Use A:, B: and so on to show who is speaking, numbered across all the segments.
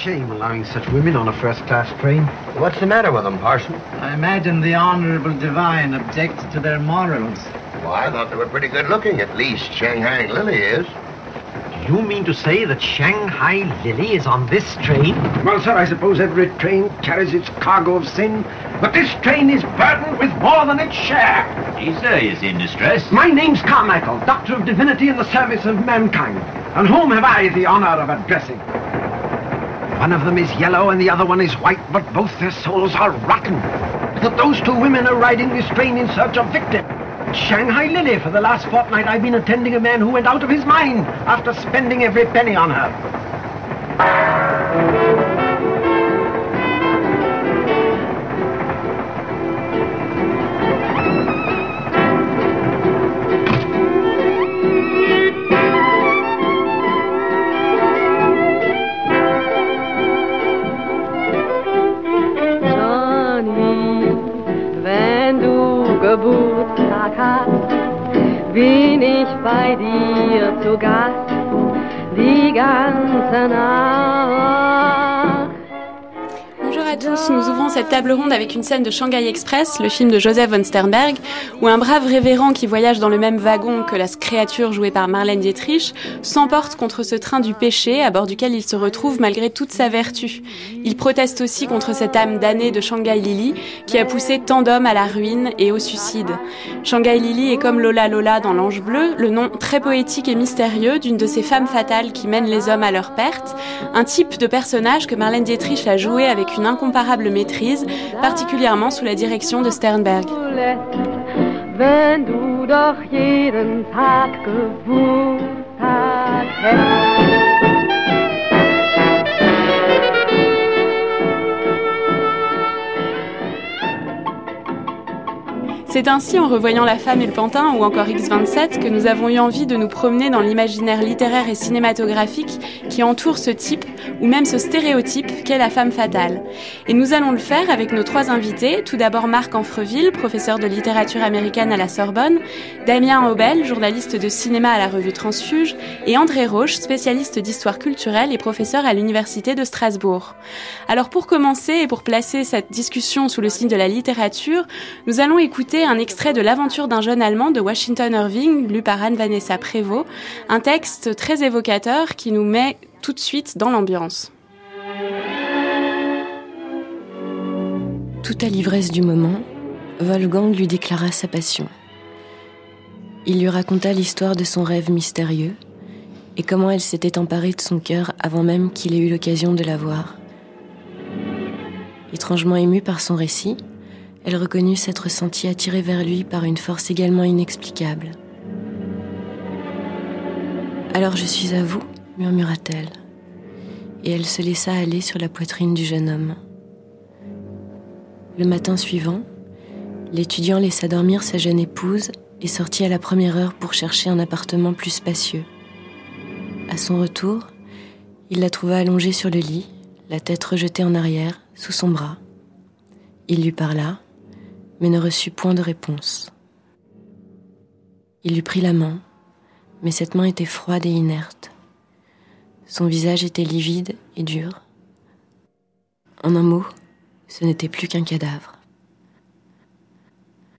A: shame allowing such women on a first-class train.
B: What's the matter with them, Parson?
C: I imagine the Honorable Divine objects to their morals.
B: Well, I thought they were pretty good looking. At least Shanghai Lily is.
A: Do you mean to say that Shanghai Lily is on this train?
D: Well, sir, I suppose every train carries its cargo of sin, but this train is burdened with more than its share.
E: Jesus is in distress.
D: My name's Carmichael, Doctor of Divinity in the service of mankind. And whom have I the honor of addressing? One of them is yellow and the other one is white, but both their souls are rotten. That those two women are riding this train in search of victim. Shanghai Lily, for the last fortnight I've been attending a man who went out of his mind after spending every penny on her.
F: Bei dir zu Gast die ganze Nacht.
G: Tous, nous ouvrons cette table ronde avec une scène de Shanghai Express, le film de Joseph von Sternberg, où un brave révérend qui voyage dans le même wagon que la créature jouée par Marlène Dietrich s'emporte contre ce train du péché à bord duquel il se retrouve malgré toute sa vertu. Il proteste aussi contre cette âme damnée de Shanghai Lily qui a poussé tant d'hommes à la ruine et au suicide. Shanghai Lily est comme Lola Lola dans L'Ange Bleu, le nom très poétique et mystérieux d'une de ces femmes fatales qui mènent les hommes à leur perte, un type de personnage que Marlène Dietrich a joué avec une incomparable maîtrise, particulièrement sous la direction de Sternberg. C'est ainsi en revoyant La femme et le pantin ou encore X27 que nous avons eu envie de nous promener dans l'imaginaire littéraire et cinématographique qui entoure ce type ou même ce stéréotype qu'est la femme fatale. Et nous allons le faire avec nos trois invités. Tout d'abord Marc Anfreville, professeur de littérature américaine à la Sorbonne, Damien Aubel, journaliste de cinéma à la revue Transfuge, et André Roche, spécialiste d'histoire culturelle et professeur à l'université de Strasbourg. Alors pour commencer et pour placer cette discussion sous le signe de la littérature, nous allons écouter un extrait de L'aventure d'un jeune Allemand de Washington Irving, lu par Anne-Vanessa Prévost, un texte très évocateur qui nous met tout de suite dans l'ambiance.
H: Tout à l'ivresse du moment, Wolfgang lui déclara sa passion. Il lui raconta l'histoire de son rêve mystérieux et comment elle s'était emparée de son cœur avant même qu'il ait eu l'occasion de la voir. Étrangement émue par son récit, elle reconnut s'être sentie attirée vers lui par une force également inexplicable. Alors je suis à vous, murmura-t-elle, et elle se laissa aller sur la poitrine du jeune homme. Le matin suivant, l'étudiant laissa dormir sa jeune épouse et sortit à la première heure pour chercher un appartement plus spacieux. À son retour, il la trouva allongée sur le lit, la tête rejetée en arrière, sous son bras. Il lui parla, mais ne reçut point de réponse. Il lui prit la main, mais cette main était froide et inerte. Son visage était livide et dur. En un mot, ce n'était plus qu'un cadavre.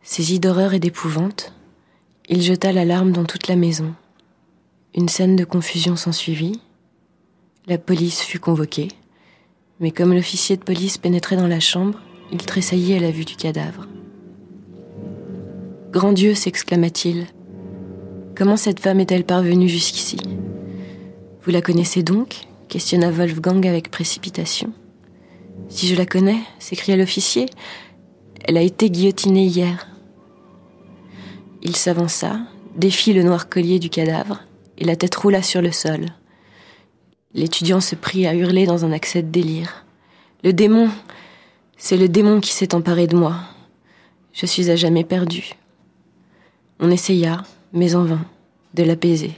H: Saisi d'horreur et d'épouvante, il jeta l'alarme dans toute la maison. Une scène de confusion s'ensuivit. La police fut convoquée, mais comme l'officier de police pénétrait dans la chambre, il tressaillit à la vue du cadavre. Grand Dieu, s'exclama-t-il, comment cette femme est-elle parvenue jusqu'ici? Vous la connaissez donc? questionna Wolfgang avec précipitation. Si je la connais, s'écria l'officier, elle a été guillotinée hier. Il s'avança, défit le noir collier du cadavre, et la tête roula sur le sol. L'étudiant se prit à hurler dans un accès de délire. Le démon C'est le démon qui s'est emparé de moi. Je suis à jamais perdu. On essaya, mais en vain, de l'apaiser.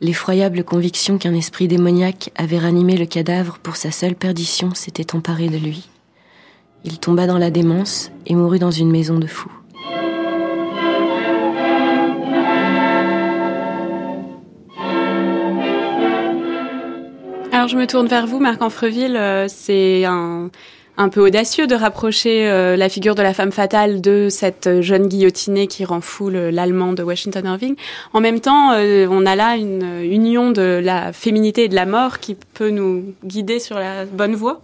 H: L'effroyable conviction qu'un esprit démoniaque avait ranimé le cadavre pour sa seule perdition s'était emparée de lui. Il tomba dans la démence et mourut dans une maison de fous.
G: Alors je me tourne vers vous, Marc Anfreville. Euh, c'est un, un peu audacieux de rapprocher euh, la figure de la femme fatale de cette jeune guillotinée qui rend fou l'allemand de Washington Irving. En même temps, euh, on a là une union de la féminité et de la mort qui peut nous guider sur la bonne voie.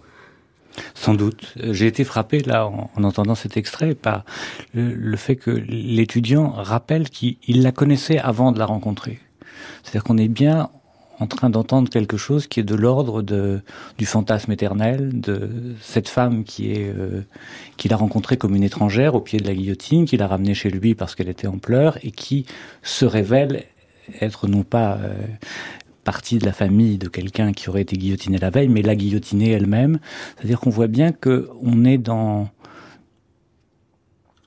I: Sans doute. J'ai été frappé là en, entendant cet extrait par le fait que l'étudiant rappelle qu'il la connaissait avant de la rencontrer. C'est-à-dire qu'on est bien en train d'entendre quelque chose qui est de l'ordre de du fantasme éternel de cette femme qui est euh, qu'il a rencontrée comme une étrangère au pied de la guillotine, qu'il a ramenée chez lui parce qu'elle était en pleurs et qui se révèle être non pas euh, partie de la famille de quelqu'un qui aurait été guillotiné la veille, mais la guillotinée elle-même. C'est-à-dire qu'on voit bien que on est dans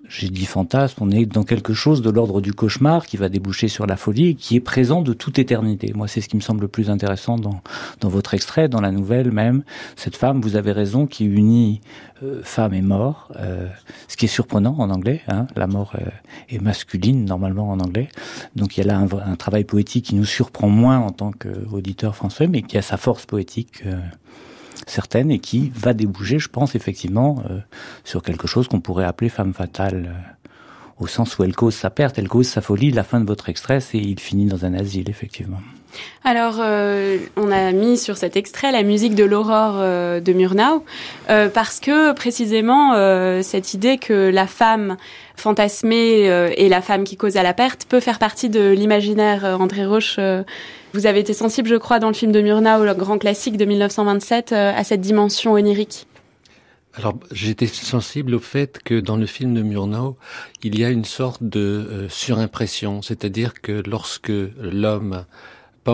I: j'ai dit fantasme, on est dans quelque chose de l'ordre du cauchemar qui va déboucher sur la folie et qui est présent de toute éternité. Moi, c'est ce qui me semble le plus intéressant dans, dans votre extrait, dans la nouvelle même. Cette femme, vous avez raison, qui unit euh, femme et mort, euh, ce qui est surprenant en anglais. Hein, la mort euh, est masculine normalement en anglais. Donc il y a là un, un, travail poétique qui nous surprend moins en tant qu'auditeur français, mais qui a sa force poétique certaine et qui va déboucher, je pense, effectivement, euh, sur quelque chose qu'on pourrait appeler femme fatale, euh, au sens où elle cause sa perte, elle cause sa folie. La fin de votre extrait, c'est il finit dans un asile, effectivement.
G: Alors, euh, on a mis sur cet extrait la musique de l'aurore euh, de Murnau, euh, parce que précisément cette idée que la femme fantasmée et la femme qui cause à la perte peut faire partie de l'imaginaire. André Roche, vous avez été sensible, je crois, dans le film de Murnau, le grand classique de 1927, à cette dimension onirique.
J: Alors, j'étais sensible au fait que dans le film de Murnau, il y a une sorte de surimpression, c'est-à-dire que lorsque l'homme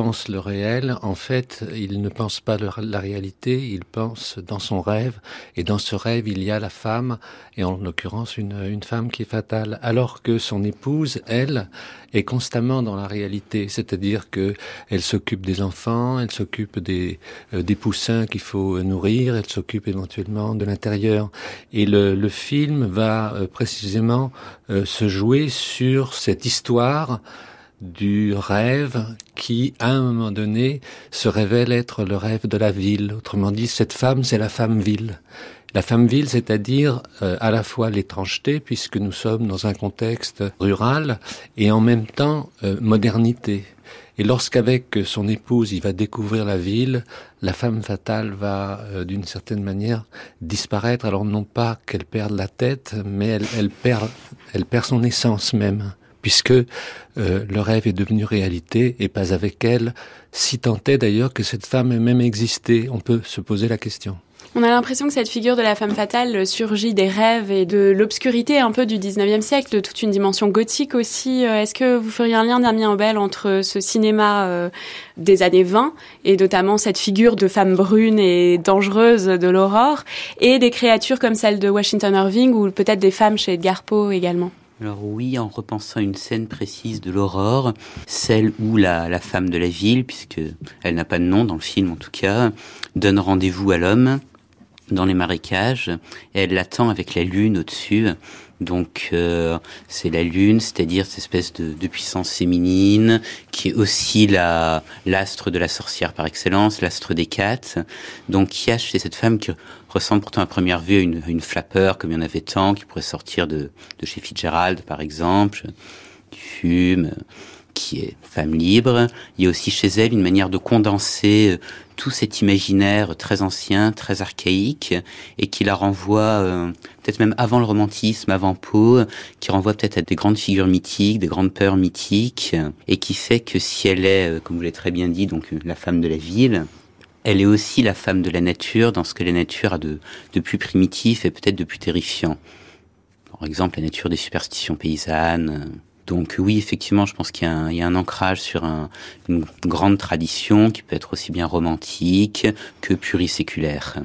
J: pense le réel, en fait, il ne pense pas la réalité, il pense dans son rêve, et dans ce rêve, il y a la femme, et en l'occurrence une, une femme qui est fatale, alors que son épouse, elle, est constamment dans la réalité, c'est-à-dire que elle s'occupe des enfants, elle s'occupe des, euh, des poussins qu'il faut nourrir, elle s'occupe éventuellement de l'intérieur, et le, le, film va euh, précisément euh, se jouer sur cette histoire du rêve qui, à un moment donné, se révèle être le rêve de la ville. Autrement dit, cette femme, c'est la femme ville. La femme ville, c'est-à-dire euh, à la fois l'étrangeté, puisque nous sommes dans un contexte rural, et en même temps euh, modernité. Et lorsqu'avec son épouse, il va découvrir la ville, la femme fatale va, euh, d'une certaine manière, disparaître. Alors non pas qu'elle perde la tête, mais elle, elle, perd, elle perd son essence même puisque euh, le rêve est devenu réalité et pas avec elle, si tant est d'ailleurs que cette femme ait même existé. On peut se poser la question.
G: On a l'impression que cette figure de la femme fatale surgit des rêves et de l'obscurité un peu du 19e siècle, de toute une dimension gothique aussi. Euh, est-ce que vous feriez un lien, Damien Aubel, entre ce cinéma euh, des années 20 et notamment cette figure de femme brune et dangereuse de l'aurore et des créatures comme celle de Washington Irving ou peut-être des femmes chez Edgar Poe également?
K: Alors oui, en repensant une scène précise de l'aurore, celle où la, la femme de la ville, puisque elle n'a pas de nom dans le film en tout cas, donne rendez-vous à l'homme dans les marécages et elle l'attend avec la lune au-dessus donc euh, c'est la lune, c'est-à-dire cette espèce de, de, puissance féminine qui est aussi la l'astre de la sorcière par excellence, l'astre des quatre. Donc qui a chez cette femme qui ressemble pourtant à première vue à une, une flappeur comme il y en avait tant, qui pourrait sortir de, de chez Fitzgerald par exemple, qui fume, qui est femme libre. Il y a aussi chez elle une manière de condenser euh, tout cet imaginaire très ancien, très archaïque, et qui la renvoie euh, peut-être même avant le romantisme, avant Poe, qui renvoie peut-être à des grandes figures mythiques, des grandes peurs mythiques, et qui fait que si elle est, euh, comme vous l'avez très bien dit, donc la femme de la ville, elle est aussi la femme de la nature dans ce que la nature a de, de plus primitif et peut-être de plus terrifiant. Par exemple, la nature des superstitions paysannes, donc oui, effectivement, je pense qu'il y, y, a un ancrage sur un, une grande tradition qui peut être aussi bien romantique que pluriséculaire.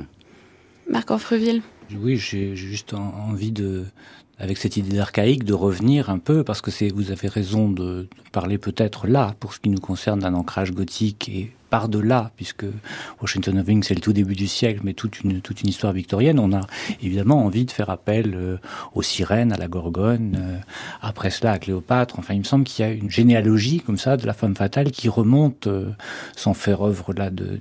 G: Marc Orfreville.
I: Oui, j'ai juste envie de, avec cette idée d'archaïque, de revenir un peu, parce que c'est, vous avez raison de parler peut-être là, pour ce qui nous concerne, d'un ancrage gothique et par-delà, puisque Washington Irving, c'est le tout début du siècle, mais toute une, toute une histoire victorienne, on a évidemment envie de faire appel euh, aux sirènes, à la Gorgone, euh, après cela à Cléopâtre. Enfin, il me semble qu'il y a une généalogie comme ça de la femme fatale qui remonte, euh, sans faire œuvre là de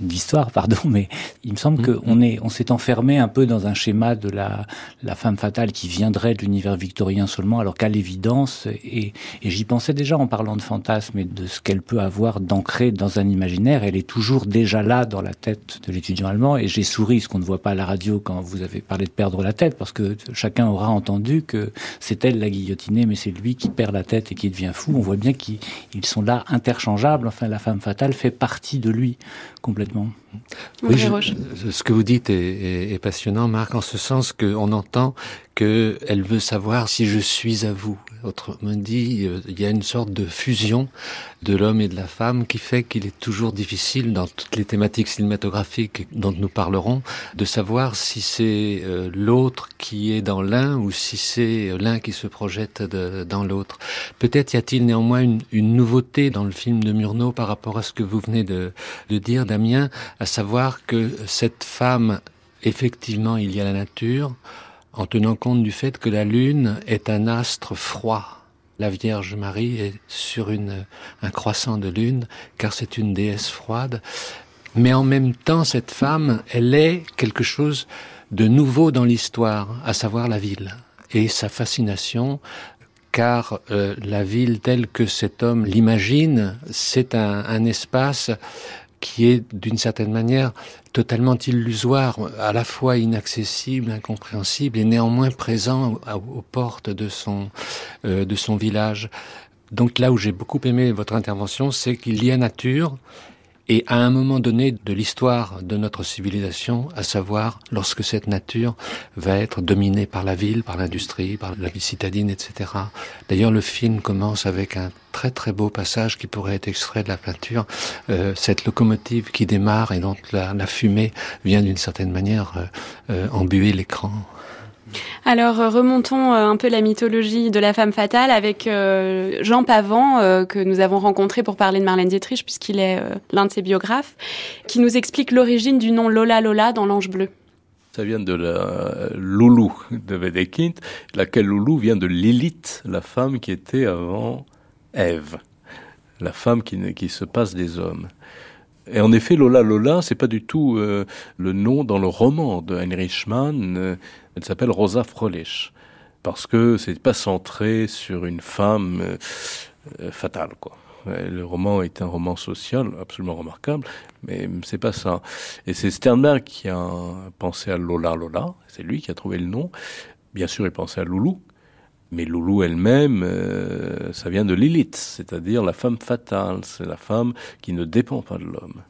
I: d'histoire, pardon, mais il me semble
J: Mm-hmm.
I: qu'on est, on s'est enfermé un peu dans un schéma de la, la femme fatale qui viendrait de l'univers victorien seulement, alors qu'à l'évidence, et, et j'y pensais déjà en parlant de fantasme et de ce qu'elle peut avoir d'ancré dans un imaginaire, elle est toujours déjà là dans la tête de l'étudiant allemand, et j'ai souri, ce qu'on ne voit pas à la radio quand vous avez parlé de perdre la tête, parce que chacun aura entendu que c'est elle la guillotinée, mais c'est lui qui perd la tête et qui devient fou. On voit bien qu'ils ils sont là interchangeables, enfin la femme fatale fait partie de lui complètement complètement.
J: Oui, je- ce que vous dites est, est- est passionnant, Marc, en ce sens qu'on entend qu'elle veut savoir si je suis à vous. Autrement dit, euh, il y a une sorte de fusion de l'homme et de la femme qui fait qu'il est toujours difficile, dans toutes les thématiques cinématographiques dont nous parlerons, de savoir si c'est euh, l'autre qui est dans l'un ou si c'est euh, l'un qui se projette de- dans l'autre. Peut-être y a-t-il néanmoins une, une nouveauté dans le film de Murnau par rapport à ce que vous venez de, de dire, Damien, à savoir que cette femme, effectivement, il y a la nature, en tenant compte du fait que la Lune est un astre froid. La Vierge Marie est sur une, un croissant de lune, car c'est une déesse froide. Mais en même temps, cette femme, elle est quelque chose de nouveau dans l'histoire, à savoir la ville. Et sa fascination, car euh, la ville telle que cet homme l'imagine, c'est un, un espace qui est d'une certaine manière totalement illusoire, à la fois inaccessible, incompréhensible et néanmoins présent aux portes de son, euh, de son village. Donc là où j'ai beaucoup aimé votre intervention, c'est qu'il y a nature et à un moment donné de l'histoire de notre civilisation, à savoir lorsque cette nature va être dominée par la ville, par l'industrie, par la vie citadine, etc. D'ailleurs, le film commence avec un très très beau passage qui pourrait être extrait de la peinture, euh, cette locomotive qui démarre et dont la, fumée vient d'une certaine manière euh, euh, embuer l'écran.
G: Alors euh, remontons euh, un peu la mythologie de la femme fatale avec euh, Jean Pavant que nous avons rencontré pour parler de Marlène Dietrich puisqu'il est l'un de ses biographes qui nous explique l'origine du nom Lola Lola dans l'Ange bleu.
L: Ça vient de la Loulou de Wedekind, laquelle Loulou vient de Lilith, la femme qui était avant Ève, la femme qui, qui se passe des hommes. Et en effet, Lola Lola, c'est pas du tout le nom dans le roman de Heinrich Mann. Elle s'appelle Rosa Fröhlich parce que c'est pas centré sur une femme euh, euh, fatale, quoi. Ouais, Le roman est un roman social absolument remarquable, mais c'est pas ça. Et c'est Sternberg qui a pensé à Lola Lola, c'est lui qui a trouvé le nom. Bien sûr, il pensait à Loulou, mais Loulou elle-même, euh, ça vient de Lilith, c'est-à-dire la femme fatale, c'est la femme qui ne dépend pas de l'homme.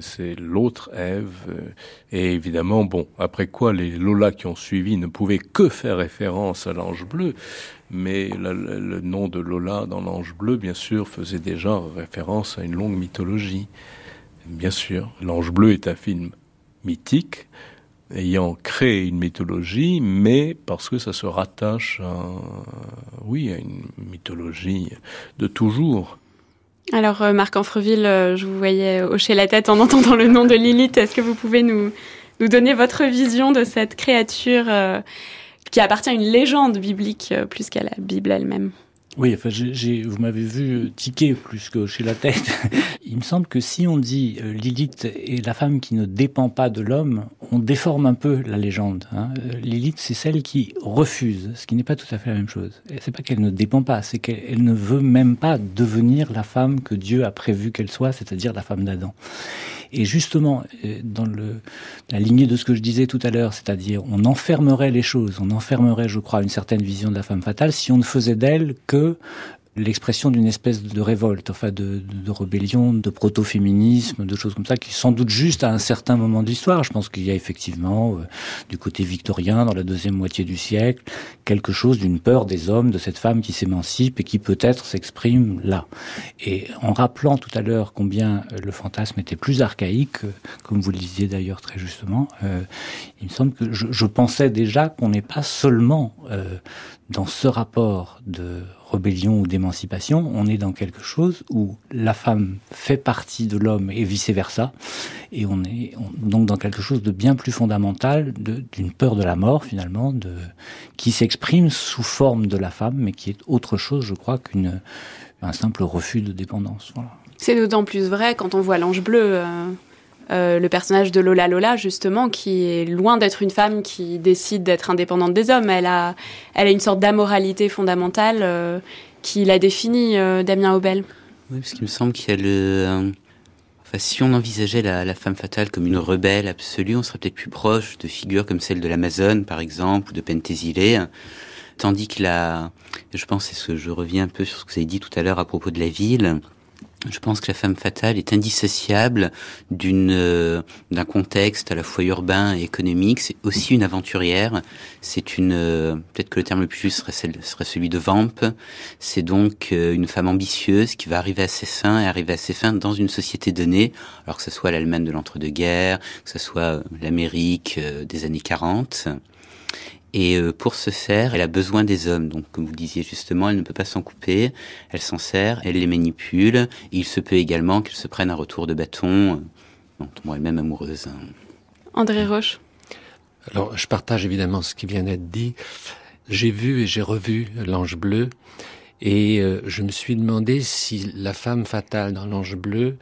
L: C'est l'autre Ève. euh, Et évidemment, bon, après quoi les Lola qui ont suivi ne pouvaient que faire référence à l'ange bleu, mais le nom de Lola dans l'ange bleu, bien sûr, faisait déjà référence à une longue mythologie. Bien sûr, l'ange bleu est un film mythique, ayant créé une mythologie, mais parce que ça se rattache oui, à une mythologie de toujours.
G: Alors euh, Marc Anfreville, euh, je vous voyais hocher la tête en entendant le nom de Lilith. Est-ce que vous pouvez nous, donner votre vision de cette créature euh, qui appartient à une légende biblique euh, plus qu'à la Bible elle-même?
I: Oui, enfin, j'ai- j'ai- vous m'avez vu tiquer plus que hocher la tête. Il me semble que si on dit euh, Lilith est la femme qui ne dépend pas de l'homme, on déforme un peu la légende. hein. Euh, Lilith, c'est celle qui refuse, ce qui n'est pas tout à fait la même chose. C'est pas qu'elle ne dépend pas, c'est qu'elle elle ne veut même pas devenir la femme que Dieu a prévu qu'elle soit, c'est-à-dire la femme d'Adam. Et justement, euh, dans le, la lignée de ce que je disais tout à l'heure, c'est-à-dire on enfermerait les choses, on enfermerait, je crois, une certaine vision de la femme fatale si on ne faisait d'elle que l'expression d'une espèce de révolte, enfin de, de, de rébellion, de proto-féminisme, de choses comme ça, qui sans doute juste à un certain moment de l'histoire. Je pense qu'il y a effectivement, euh, du côté victorien, dans la deuxième moitié du siècle, quelque chose d'une peur des hommes, de cette femme qui s'émancipe et qui peut-être s'exprime là. Et en rappelant tout à l'heure combien euh, le fantasme était plus archaïque, euh, comme vous le disiez d'ailleurs très justement, euh, il me semble que je, je pensais déjà qu'on n'est pas seulement euh, dans ce rapport de rébellion ou d'émancipation, on est dans quelque chose où la femme fait partie de l'homme et vice versa, et on est on- donc dans quelque chose de bien plus fondamental, d'une peur de la mort finalement, qui s'exprime sous forme de la femme, mais qui est autre chose, je crois, qu'une un simple refus de dépendance. Voilà.
G: C'est d'autant plus vrai quand on voit l'ange bleu. euh, le personnage de Lola Lola, justement, qui est loin d'être une femme qui décide d'être indépendante des hommes. Elle a, elle a une sorte d'amoralité fondamentale qui la définit, Damien Aubel.
K: Oui, parce qu'il me semble qu'il y a le Enfin, si on envisageait la, femme fatale comme une rebelle absolue, on serait peut-être plus proche de figures comme celle de l'Amazone, par exemple, ou de Pentésilée. Tandis que la, je pense, c'est ce que je reviens un peu sur ce que vous avez dit tout à l'heure à propos de la ville, je pense que la femme fatale est indissociable d'une euh, d'un contexte à la fois urbain et économique. C'est aussi une aventurière. C'est une euh, peut-être que le terme le plus juste serait, celui de vamp. C'est donc euh, une femme ambitieuse qui va arriver à ses fins et arriver à ses fins dans une société donnée, alors que ce soit l'Allemagne de l'entre-deux-guerres, que ce soit l'Amérique des années 40. Et euh, pour ce faire, elle a besoin des hommes. Donc, comme vous disiez justement, elle ne peut pas s'en couper. Elle s'en sert, elle les manipule. il se peut également qu'elle se prenne un retour de bâton, euh, dont on est même amoureuse. Hein.
G: André Roche.
J: Alors, je partage évidemment ce qui vient d'être dit. J'ai vu et j'ai revu L'Ange Bleu. Et euh, je me suis demandé si la femme fatale dans L'Ange Bleu,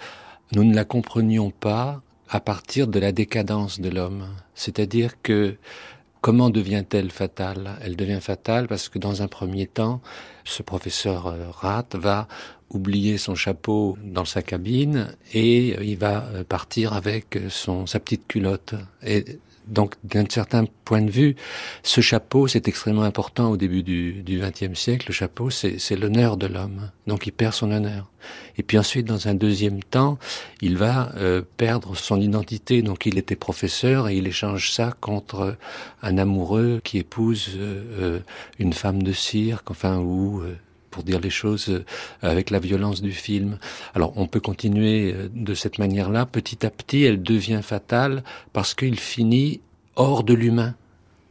J: nous ne la comprenions pas à partir de la décadence de l'homme. C'est-à-dire que Comment devient-elle fatale? Elle devient fatale parce que dans un premier temps, ce professeur euh, Rat va oublier son chapeau dans sa cabine et il va euh, partir avec son sa petite culotte. Donc, d'un certain point de vue, ce chapeau, c'est extrêmement important au début du XXe siècle. Le chapeau, c'est l'honneur de l'homme. Donc, il perd son honneur. Et puis ensuite, dans un deuxième temps, il va euh, perdre son identité. Donc, il était professeur et il échange ça contre un amoureux qui épouse euh, euh, une femme de cirque, enfin, ou pour dire les choses avec la violence du film. Alors on peut continuer de cette manière-là. Petit à petit, elle devient fatale parce qu'il finit hors de l'humain.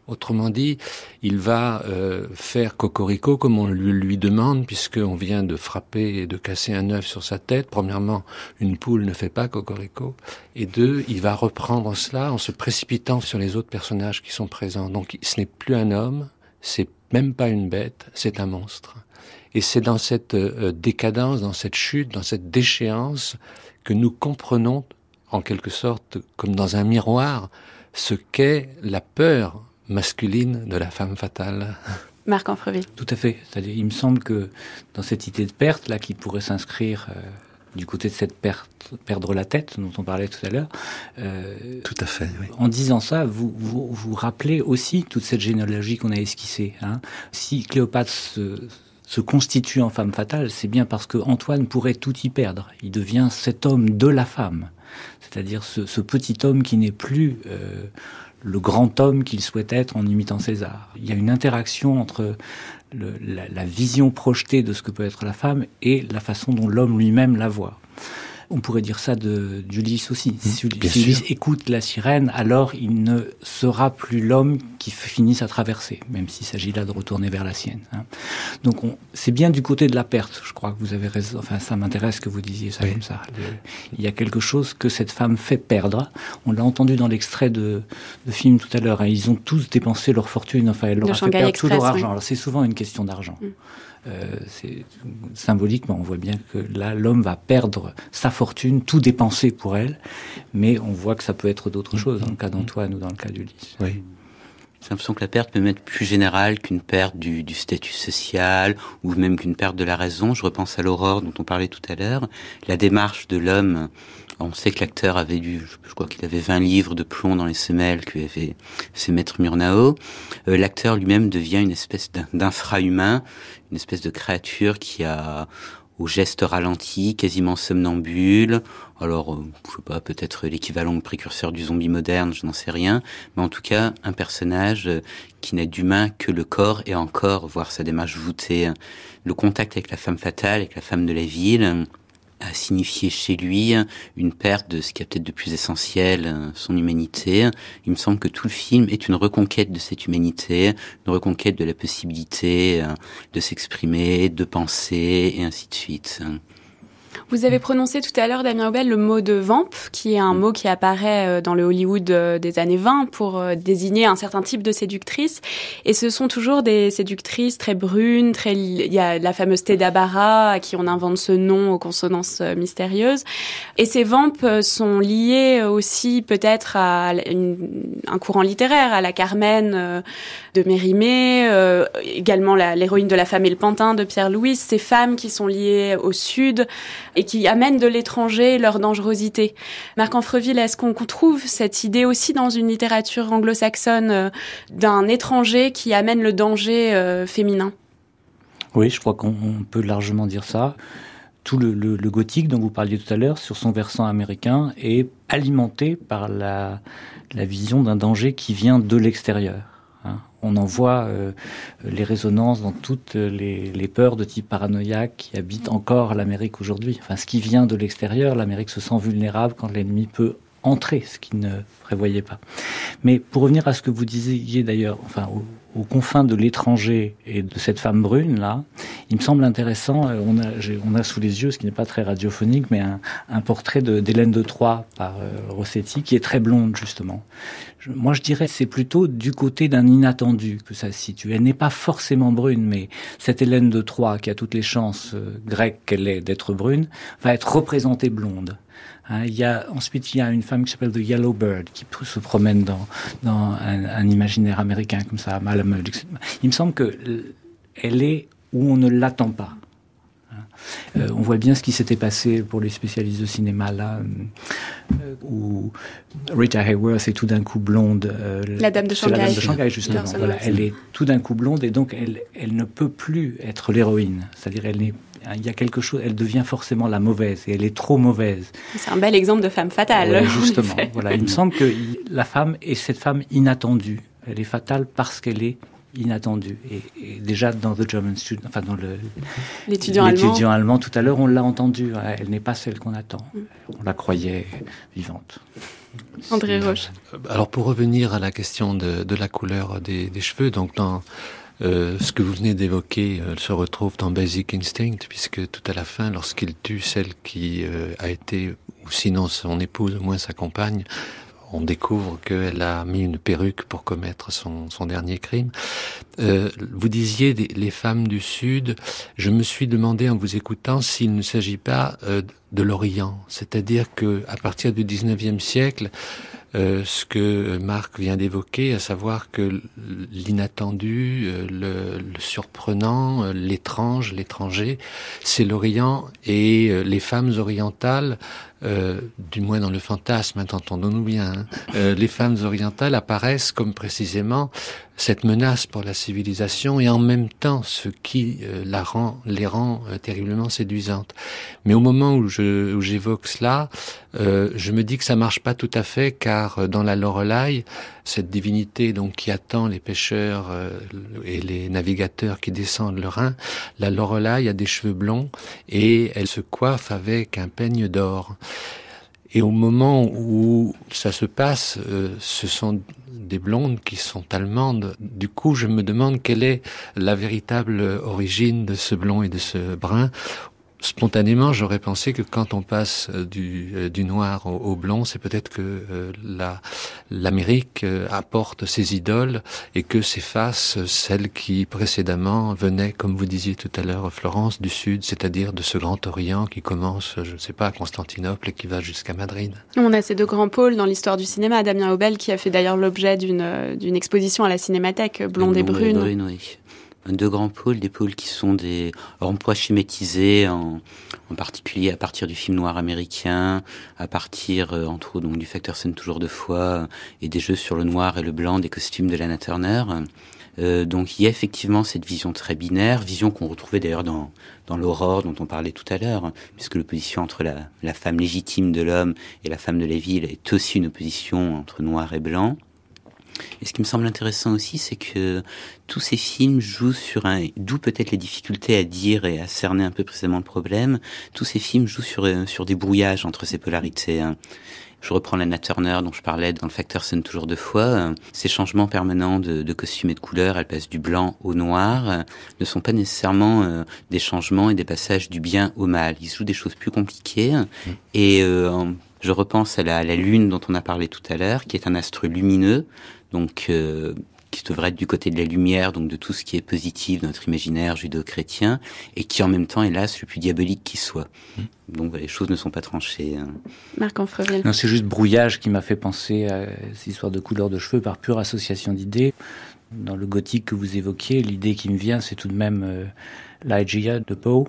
J: Autrement dit, il va euh, faire cocorico comme on lui, lui demande, puisqu'on vient de frapper et de casser un œuf sur sa tête. Premièrement, une poule ne fait pas cocorico. Et deux, il va reprendre cela en se précipitant sur les autres personnages qui sont présents. Donc ce n'est plus un homme, c'est même pas une bête, c'est un monstre. Et c'est dans cette euh, décadence, dans cette chute, dans cette déchéance que nous comprenons, en quelque sorte, comme dans un miroir, ce qu'est la peur masculine de la femme fatale.
G: Marc Anfreville.
I: Tout à fait. C'est-à-dire, il me semble que dans cette idée de perte, là, qui pourrait s'inscrire euh, du côté de cette perte, perdre la tête dont on parlait tout à l'heure.
J: Euh, tout à fait. Oui.
I: En disant ça, vous, vous, vous rappelez aussi toute cette généalogie qu'on a esquissée. Hein. Si Cléopâtre se, se constitue en femme fatale, c'est bien parce que Antoine pourrait tout y perdre. Il devient cet homme de la femme, c'est-à-dire ce, petit homme qui n'est plus euh, le grand homme qu'il souhaite être en imitant César. Il y a une interaction entre la, vision projetée de ce que peut être la femme et la façon dont l'homme lui-même la voit. On pourrait dire ça de d'Ulysse aussi. Mmh, si, Ulysse écoute la sirène, alors il ne sera plus l'homme qui finit sa traversée, même s'il s'agit là de retourner vers la sienne. Hein. Donc c'est bien du côté de la perte, je crois que vous avez raison. Enfin, ça m'intéresse que vous disiez ça oui. comme ça. Le, il y a quelque chose que cette femme fait perdre. On l'a entendu dans l'extrait de, de film tout à l'heure. Hein. Ils ont tous dépensé leur fortune. Enfin, elle leur a fait perdre Express, tout leur argent. Oui. Alors c'est souvent une question d'argent. Mmh. Euh, c'est symboliquement, on voit bien que là, l'homme va perdre sa fortune, tout dépenser pour elle, mais on voit que ça peut être d'autres choses dans le cas d'Antoine ou dans le cas d'Ulysse.
K: Oui. J'ai l'impression que la perte peut être plus générale qu'une perte du, du, statut social ou même qu'une perte de la raison. Je repense à l'aurore dont on parlait tout à l'heure. La démarche de l'homme, on sait que l'acteur avait lu, je crois qu'il avait 20 livres de plomb dans les semelles que avait fait maître Murnau. Euh, l'acteur lui-même devient une espèce d'infra-humain, une espèce de créature qui a au geste ralenti, quasiment somnambule. Alors, euh, je sais pas, peut-être l'équivalent précurseur du zombie moderne, je n'en sais rien. Mais en tout cas, un personnage euh, qui n'a d'humain que le corps et encore, voir sa démarche voûtée. Le contact avec la femme fatale, avec la femme de la ville, a signifié chez lui une perte de ce qui a peut-être de plus essentiel, son humanité. Il me semble que tout le film est une reconquête de cette humanité, une reconquête de la possibilité de s'exprimer, de penser, et ainsi de suite.
G: Vous avez prononcé tout à l'heure, Damien Aubel, le mot de vamp, qui est un mot qui apparaît euh, dans le Hollywood euh, des années 20 pour euh, désigner un certain type de séductrice. Et ce sont toujours des séductrices très brunes, très. Il y a la fameuse Teda Barra, à qui on invente ce nom aux consonances mystérieuses. Et ces vamps sont liés aussi peut-être à un courant littéraire, à la Carmen de Mérimée, également l'héroïne de La femme et le pantin de Pierre Louis. Ces femmes qui sont liées au Sud et qui amènent de l'étranger leur dangerosité. Marc Anfreville, est-ce qu'on trouve cette idée aussi dans une littérature anglo-saxonne euh, d'un étranger qui amène le danger euh, féminin?
I: Oui, je crois qu'on peut largement dire ça. Tout le, gothique dont vous parliez tout à l'heure, sur son versant américain, est alimenté par la vision d'un danger qui vient de l'extérieur on en voit euh, les résonances dans toutes les, peurs de type paranoïaque qui habitent encore l'Amérique aujourd'hui. Enfin, ce qui vient de l'extérieur, l'Amérique se sent vulnérable quand l'ennemi peut entrer, ce qu'il ne prévoyait pas. Mais pour revenir à ce que vous disiez d'ailleurs, enfin, aux, confins de l'étranger et de cette femme brune là, il me semble intéressant. Euh, on a, on a sous les yeux, ce qui n'est pas très radiophonique, mais un, portrait d'Hélène de, Troyes par euh, Rossetti qui est très blonde justement moi je dirais c'est plutôt du côté d'un inattendu que ça se situe. Elle n'est pas forcément brune, mais cette Hélène de Troyes, qui a toutes les chances euh, grecques qu'elle est d'être brune, va être représentée blonde. Hein, il y a, ensuite, il y a une femme qui s'appelle The Yellow Bird, qui se promène dans, dans un, imaginaire américain comme ça, à Malamud. Il me semble que elle est où on ne l'attend pas. Euh, on voit bien ce qui s'était passé pour les spécialistes de cinéma là, euh, où Rita Hayworth est tout d'un coup blonde.
G: Euh, la Dame de Shanghai.
I: La Dame de Shanghai justement. Voilà, elle est tout d'un coup blonde et donc elle, elle ne peut plus être l'héroïne. C'est-à-dire elle il y a quelque chose, elle devient forcément la mauvaise et elle est trop mauvaise.
G: C'est un bel exemple de femme fatale.
I: justement, voilà. Il me semble que la femme est cette femme inattendue. Elle est fatale parce qu'elle est inattendu. Et, déjà dans The German Student, enfin dans le
G: l'étudiant allemand.
I: allemand, tout à l'heure, on l'a entendu. Elle n'est pas celle qu'on attend. Mm. On la croyait vivante.
G: André Roche.
J: Alors pour revenir à la question de, la couleur des, cheveux, donc dans euh, ce que vous venez d'évoquer euh, se retrouve dans Basic Instinct, puisque tout à la fin, lorsqu'il tue celle qui euh, a été, ou sinon son épouse, au moins sa compagne, on découvre qu'elle a mis une perruque pour commettre son, dernier crime. Vous disiez les femmes du Sud. Je me suis demandé en vous écoutant s'il ne s'agit pas de l'Orient, c'est-à-dire que à partir du 19e siècle, euh, ce que Marc vient d'évoquer, à savoir que l'inattendu, le, surprenant, l'étrange, l'étranger, c'est l'Orient et les femmes orientales euh, du moins dans le fantasme, hein, entendons-nous bien, hein. euh, les femmes orientales apparaissent comme précisément cette menace pour la civilisation et en même temps ce qui euh, la rend, les rend terriblement séduisantes. Mais au moment où j'évoque cela, je me dis que ça marche pas tout à fait car dans la Lorelai, cette divinité donc qui attend les pêcheurs et les navigateurs qui descendent le Rhin, la Lorelai a des cheveux blonds et elle se coiffe avec un peigne d'or. Et au moment où ça se passe, euh, ce sont des blondes qui sont allemandes. Du coup, je me demande quelle est la véritable origine de ce blond et de ce brun, spontanément, j'aurais pensé que quand on passe euh, du, euh, du noir au, blanc, c'est peut-être que euh, la l'Amérique apporte ses idoles et que s'effacent celles qui précédemment venaient, comme vous disiez tout à l'heure, Florence, du Sud, c'est-à-dire de ce Grand Orient qui commence, je ne sais pas, à Constantinople et qui va jusqu'à Madrid.
G: On a ces deux grands pôles dans l'histoire du cinéma. Damien Aubel qui a fait d'ailleurs l'objet d'une d'une exposition à la Cinémathèque, Blonde et Brune.
K: brune oui deux grands pôles, des pôles qui sont des emplois schématisés, en, en particulier à partir du film noir américain, à partir, euh, entre autres, donc, du facteur scène toujours de foi, et des jeux sur le noir et le blanc, des costumes de Lana Turner. Euh, donc il y a effectivement cette vision très binaire, vision qu'on retrouvait d'ailleurs dans, dans l'aurore dont on parlait tout à l'heure, puisque l'opposition entre la, la femme légitime de l'homme et la femme de la ville est aussi une opposition entre noir et blanc. Et ce qui me semble intéressant aussi, c'est que tous ces films jouent sur un, d'où peut-être les difficultés à dire et à cerner un peu précisément le problème, tous ces films jouent sur, euh, sur des brouillages entre ces polarités. Hein. je reprends Lana Turner dont je parlais dans le facteur scène toujours deux fois, euh, ces changements permanents de, de costumes et de couleurs, elle passe du blanc au noir, euh, ne sont pas nécessairement des changements et des passages du bien au mal. Ils jouent des choses plus compliquées. Mmh. Et je repense à la, à la, lune dont on a parlé tout à l'heure, qui est un astre lumineux, donc qui devrait être du côté de la lumière, donc de tout ce qui est positif de notre imaginaire judéo-chrétien, et qui en même temps, hélas, le plus diabolique qui soit. Mmh. Donc les choses ne sont pas tranchées. Hein.
G: Marc Anfreville.
I: Non, c'est juste brouillage qui m'a fait penser à cette histoire de couleur de cheveux par pure association d'idées. Dans le gothique que vous évoquiez, l'idée qui me vient, c'est tout de même euh, l'Aegia de Poe,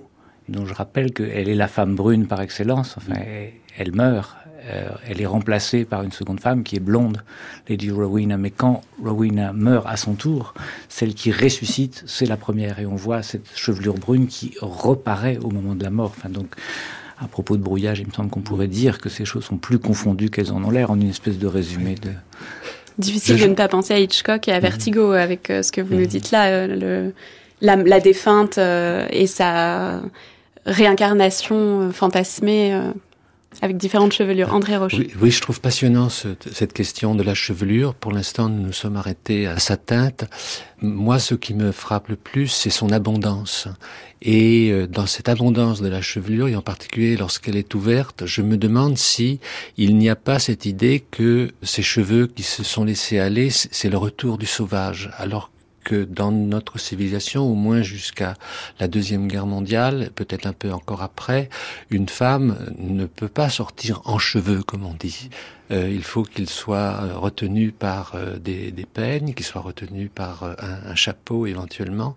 I: dont je rappelle qu'elle est la femme brune par excellence. Enfin, elle, elle meurt euh, elle est remplacée par une seconde femme qui est blonde, Lady Rowena. Mais quand Rowena meurt à son tour, celle qui ressuscite, c'est la première. Et on voit cette chevelure brune qui reparaît au moment de la mort. Enfin, donc, à propos de brouillage, il me semble qu'on pourrait dire que ces choses sont plus confondues qu'elles en ont l'air, en une espèce de résumé de...
G: Difficile de ne pas penser à Hitchcock et à Vertigo avec euh, ce que vous nous dites là, euh, le, la, la, défunte et sa réincarnation fantasmée avec différentes chevelures. André.
J: Oui, je trouve passionnant cette question de la chevelure. Pour l'instant, nous nous sommes arrêtés à sa teinte. Moi, ce qui me frappe le plus, c'est son abondance. Et euh, dans cette abondance de la chevelure, et en particulier lorsqu'elle est ouverte, je me demande si il n'y a pas cette idée que ces cheveux qui se sont laissés aller, c'est le retour du sauvage, alors que dans notre civilisation, au moins jusqu'à la Deuxième Guerre mondiale, peut-être un peu encore après, une femme ne peut pas sortir en cheveux, comme on dit. Euh, il faut qu'il soit retenu par euh, des, des, peignes, qu'il soit retenu par euh, un, un, chapeau éventuellement.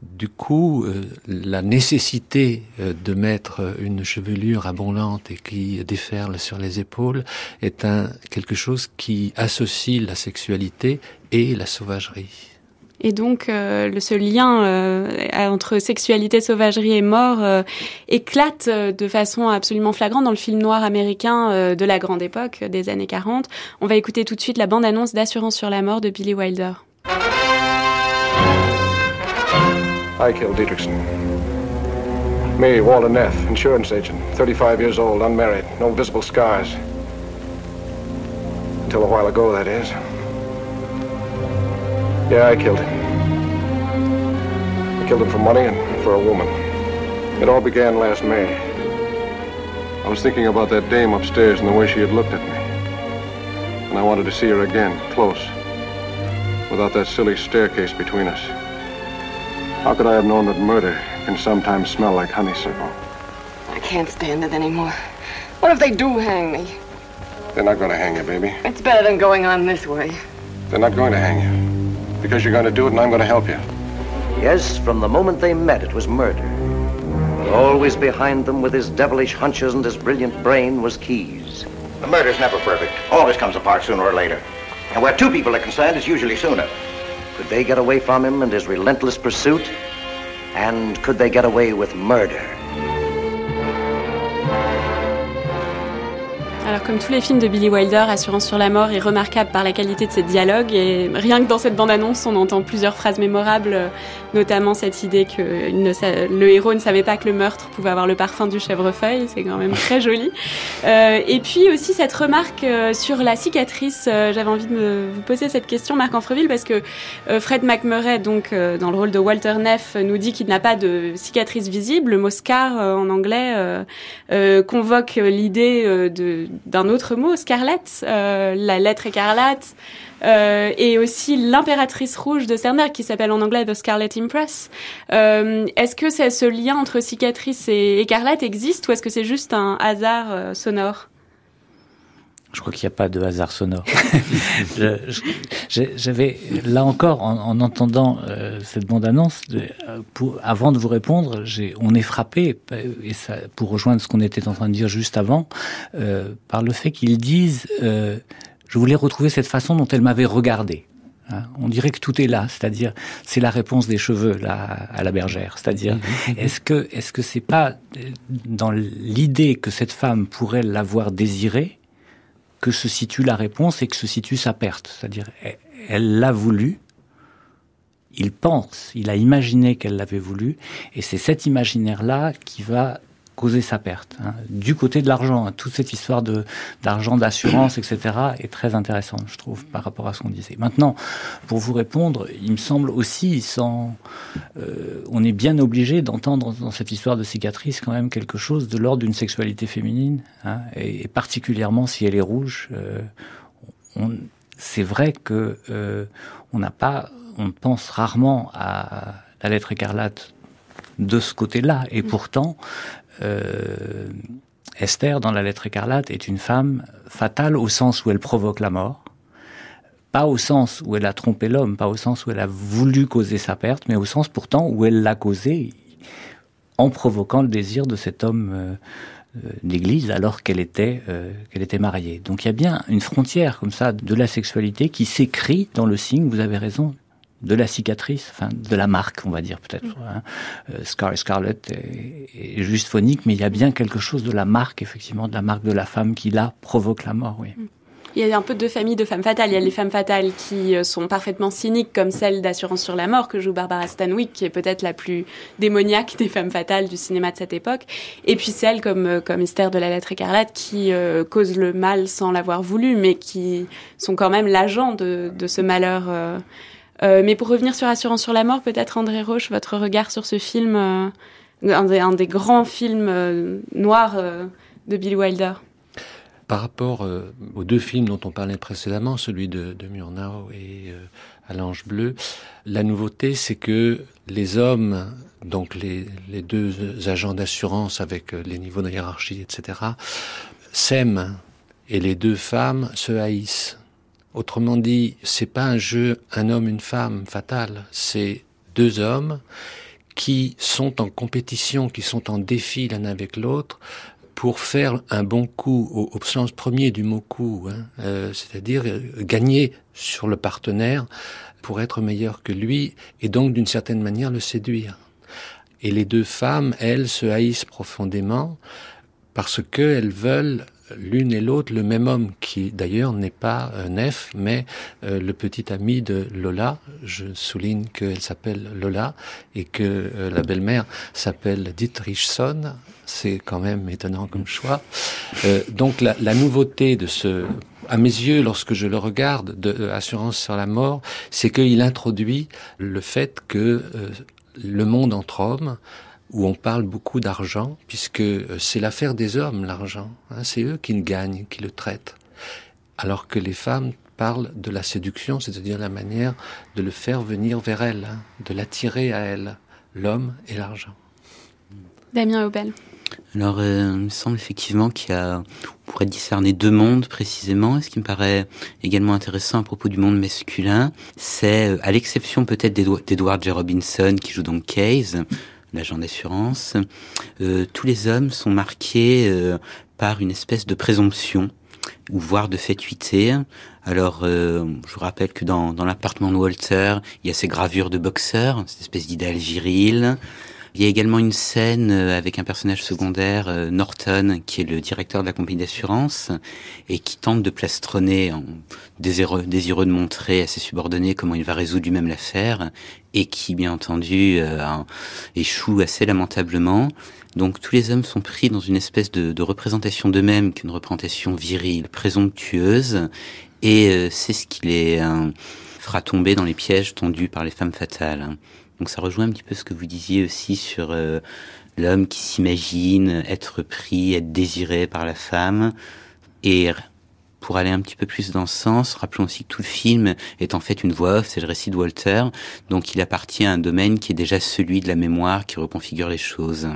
J: Du coup, euh, la nécessité de mettre une chevelure abondante et qui déferle sur les épaules est un, quelque chose qui associe la sexualité et la sauvagerie.
G: Et donc, euh, ce lien euh, entre sexualité, sauvagerie et mort euh, éclate de façon absolument flagrante dans le film noir américain de la grande époque, des années 40. On va écouter tout de suite la bande-annonce d'Assurance sur la mort de Billy Wilder.
M: I killed Dietrichson. Me, Walter Neff, insurance agent, 35 years old, unmarried, no visible scars. Until a while ago, that is. Yeah, I killed him. I killed him for money and for a woman. It all began last May. I was thinking about that dame upstairs and the way she had looked at me. And I wanted to see her again, close, without that silly staircase between us. How could I have known that murder can sometimes smell like honeysuckle?
N: I can't stand it anymore. What if they do hang me?
M: They're not going to hang you, baby.
N: It's better than going on this way.
M: They're not going to hang you because you're going to do it and I'm going to help you.
O: Yes, from the moment they met, it was murder. But always behind them, with his devilish hunches and his brilliant brain, was Keys.
B: The murder's never perfect. Always comes apart sooner or later. And where two people are concerned, it's usually sooner.
O: Could they get away from him and his relentless pursuit? And could they get away with murder?
G: Alors comme tous les films de Billy Wilder, Assurance sur la mort est remarquable par la qualité de ses dialogues et rien que dans cette bande-annonce, on entend plusieurs phrases mémorables, notamment cette idée que le héros ne savait pas que le meurtre pouvait avoir le parfum du chèvrefeuille, c'est quand même très joli. Euh, et puis aussi cette remarque euh, sur la cicatrice, euh, j'avais envie de vous poser cette question, Marc Anfreville, parce que euh, Fred McMurray, donc euh, dans le rôle de Walter Neff, nous dit qu'il n'a pas de cicatrice visible. Le en anglais convoque l'idée de d'un autre mot, Scarlett, euh, la lettre écarlate, euh, et aussi l'impératrice rouge de Cerner, qui s'appelle en anglais The Scarlet Impress. Euh, est-ce que ce lien entre cicatrice et écarlate existe, ou est-ce que c'est juste un hasard sonore?
I: Je crois qu'il n'y a pas de hasard sonore. J'avais là encore, en, en entendant euh, cette bande-annonce, pour avant de vous répondre, on est frappé et ça, pour rejoindre ce qu'on était en train de dire juste avant, euh, par le fait qu'ils disent euh, je voulais retrouver cette façon dont elle m'avait regardé. Hein, on dirait que tout est là, c'est-à-dire c'est la réponse des cheveux là à la bergère, c'est-à-dire est-ce que est-ce que c'est pas dans l'idée que cette femme pourrait l'avoir désiré que se situe la réponse et que se situe sa perte. C'est-à-dire, elle l'a voulu, il pense, il a imaginé qu'elle l'avait voulu, et c'est cet imaginaire-là qui va causer sa perte. Hein. Du côté de l'argent, hein, toute cette histoire de d'argent, d'assurance, etc. est très intéressante, je trouve, par rapport à ce qu'on disait. Maintenant, pour vous répondre, il me semble aussi, sans, euh, on est bien obligé d'entendre dans cette histoire de cicatrice quand même quelque chose de l'ordre d'une sexualité féminine, hein, et, particulièrement si elle est rouge. Euh, c'est vrai que euh, on n'a pas, on pense rarement à la lettre écarlate de ce côté-là, et mm. pourtant, euh, Esther, dans la lettre écarlate, est une femme fatale au sens où elle provoque la mort, pas au sens où elle a trompé l'homme, pas au sens où elle a voulu causer sa perte, mais au sens pourtant où elle l'a causé en provoquant le désir de cet homme euh, euh, d'église alors qu'elle était qu'elle était mariée. Donc il y a bien une frontière comme ça de la sexualité qui s'écrit dans le signe. Vous avez raison de la cicatrice, enfin de la marque, on va dire peut-être. Mm. Hein. Euh, Scar et Scarlett est, juste phonique, mais il y a bien quelque chose de la marque, effectivement, de la marque de la femme qui là provoque la mort, oui. Mm.
G: Il y a un peu deux familles de femmes fatales. Il y a les femmes fatales qui euh, sont parfaitement cyniques, comme celle d'Assurance sur la mort que joue Barbara Stanwyck, qui est peut-être la plus démoniaque des femmes fatales du cinéma de cette époque. Et puis celles comme, euh, comme Esther de la lettre écarlate, qui euh, causent le mal sans l'avoir voulu, mais qui sont quand même l'agent de, de ce malheur. Euh, mais pour revenir sur Assurance sur la mort, peut-être André Roche, votre regard sur ce film, euh, un, des, grands films euh, noirs de Billy Wilder.
J: Par rapport aux deux films dont on parlait précédemment, celui de, Murnau et à l'Ange Bleu, la nouveauté c'est que les hommes, donc les, les deux agents d'assurance avec les niveaux de hiérarchie, etc., s'aiment et les deux femmes se haïssent. Autrement dit, c'est pas un jeu un homme une femme fatal, c'est deux hommes qui sont en compétition, qui sont en défi l'un avec l'autre pour faire un bon coup au, sens premier du mot coup, hein, euh, c'est-à-dire euh, gagner sur le partenaire pour être meilleur que lui et donc d'une certaine manière le séduire. Et les deux femmes, elles, se haïssent profondément parce qu'elles veulent l'une et l'autre le même homme, qui d'ailleurs n'est pas euh, Nef, mais euh, le petit ami de Lola. Je souligne qu'elle s'appelle Lola et que euh, la belle-mère s'appelle Dietrichson. C'est quand même étonnant comme choix. donc la, la, nouveauté de ce, à mes yeux, lorsque je le regarde, de Assurance sur la mort, c'est qu'il introduit le fait que le monde entre hommes où on parle beaucoup d'argent, puisque euh, c'est l'affaire des hommes, l'argent. Hein, c'est eux qui le gagnent, qui le traitent. Alors que les femmes parlent de la séduction, c'est-à-dire la manière de le faire venir vers elles, hein, de l'attirer à elles, l'homme et l'argent.
G: Damien Aubel.
K: Alors, euh, il me semble effectivement qu'il y a, on pourrait discerner deux mondes précisément. Et ce qui me paraît également intéressant à propos du monde masculin, c'est, euh, à l'exception peut-être d'Edward J. Robinson qui joue donc Case, l'agent d'assurance, euh, tous les hommes sont marqués euh, par une espèce de présomption ou voire de fatuité. Alors, euh, je vous rappelle que dans, dans l'appartement de Walter, il y a ces gravures de boxeurs, cette espèce d'idéal viril. Il y a également une scène euh, avec un personnage secondaire, euh, Norton, qui est le directeur de la compagnie d'assurance, et qui tente de plastronner, en désireux, de montrer à ses subordonnés comment il va résoudre lui-même l'affaire, et qui, bien entendu, euh, échoue assez lamentablement. Donc tous les hommes sont pris dans une espèce de, de représentation d'eux-mêmes qu'une représentation virile, présomptueuse, et c'est ce qui les fera tomber dans les pièges tendus par les femmes fatales. Donc ça rejoint un petit peu ce que vous disiez aussi sur euh, l'homme qui s'imagine être pris, être désiré par la femme. Et pour aller un petit peu plus dans ce sens, rappelons aussi que tout le film est en fait une voix off, c'est le récit de Walter, donc il appartient à un domaine qui est déjà celui de la mémoire qui reconfigure les choses.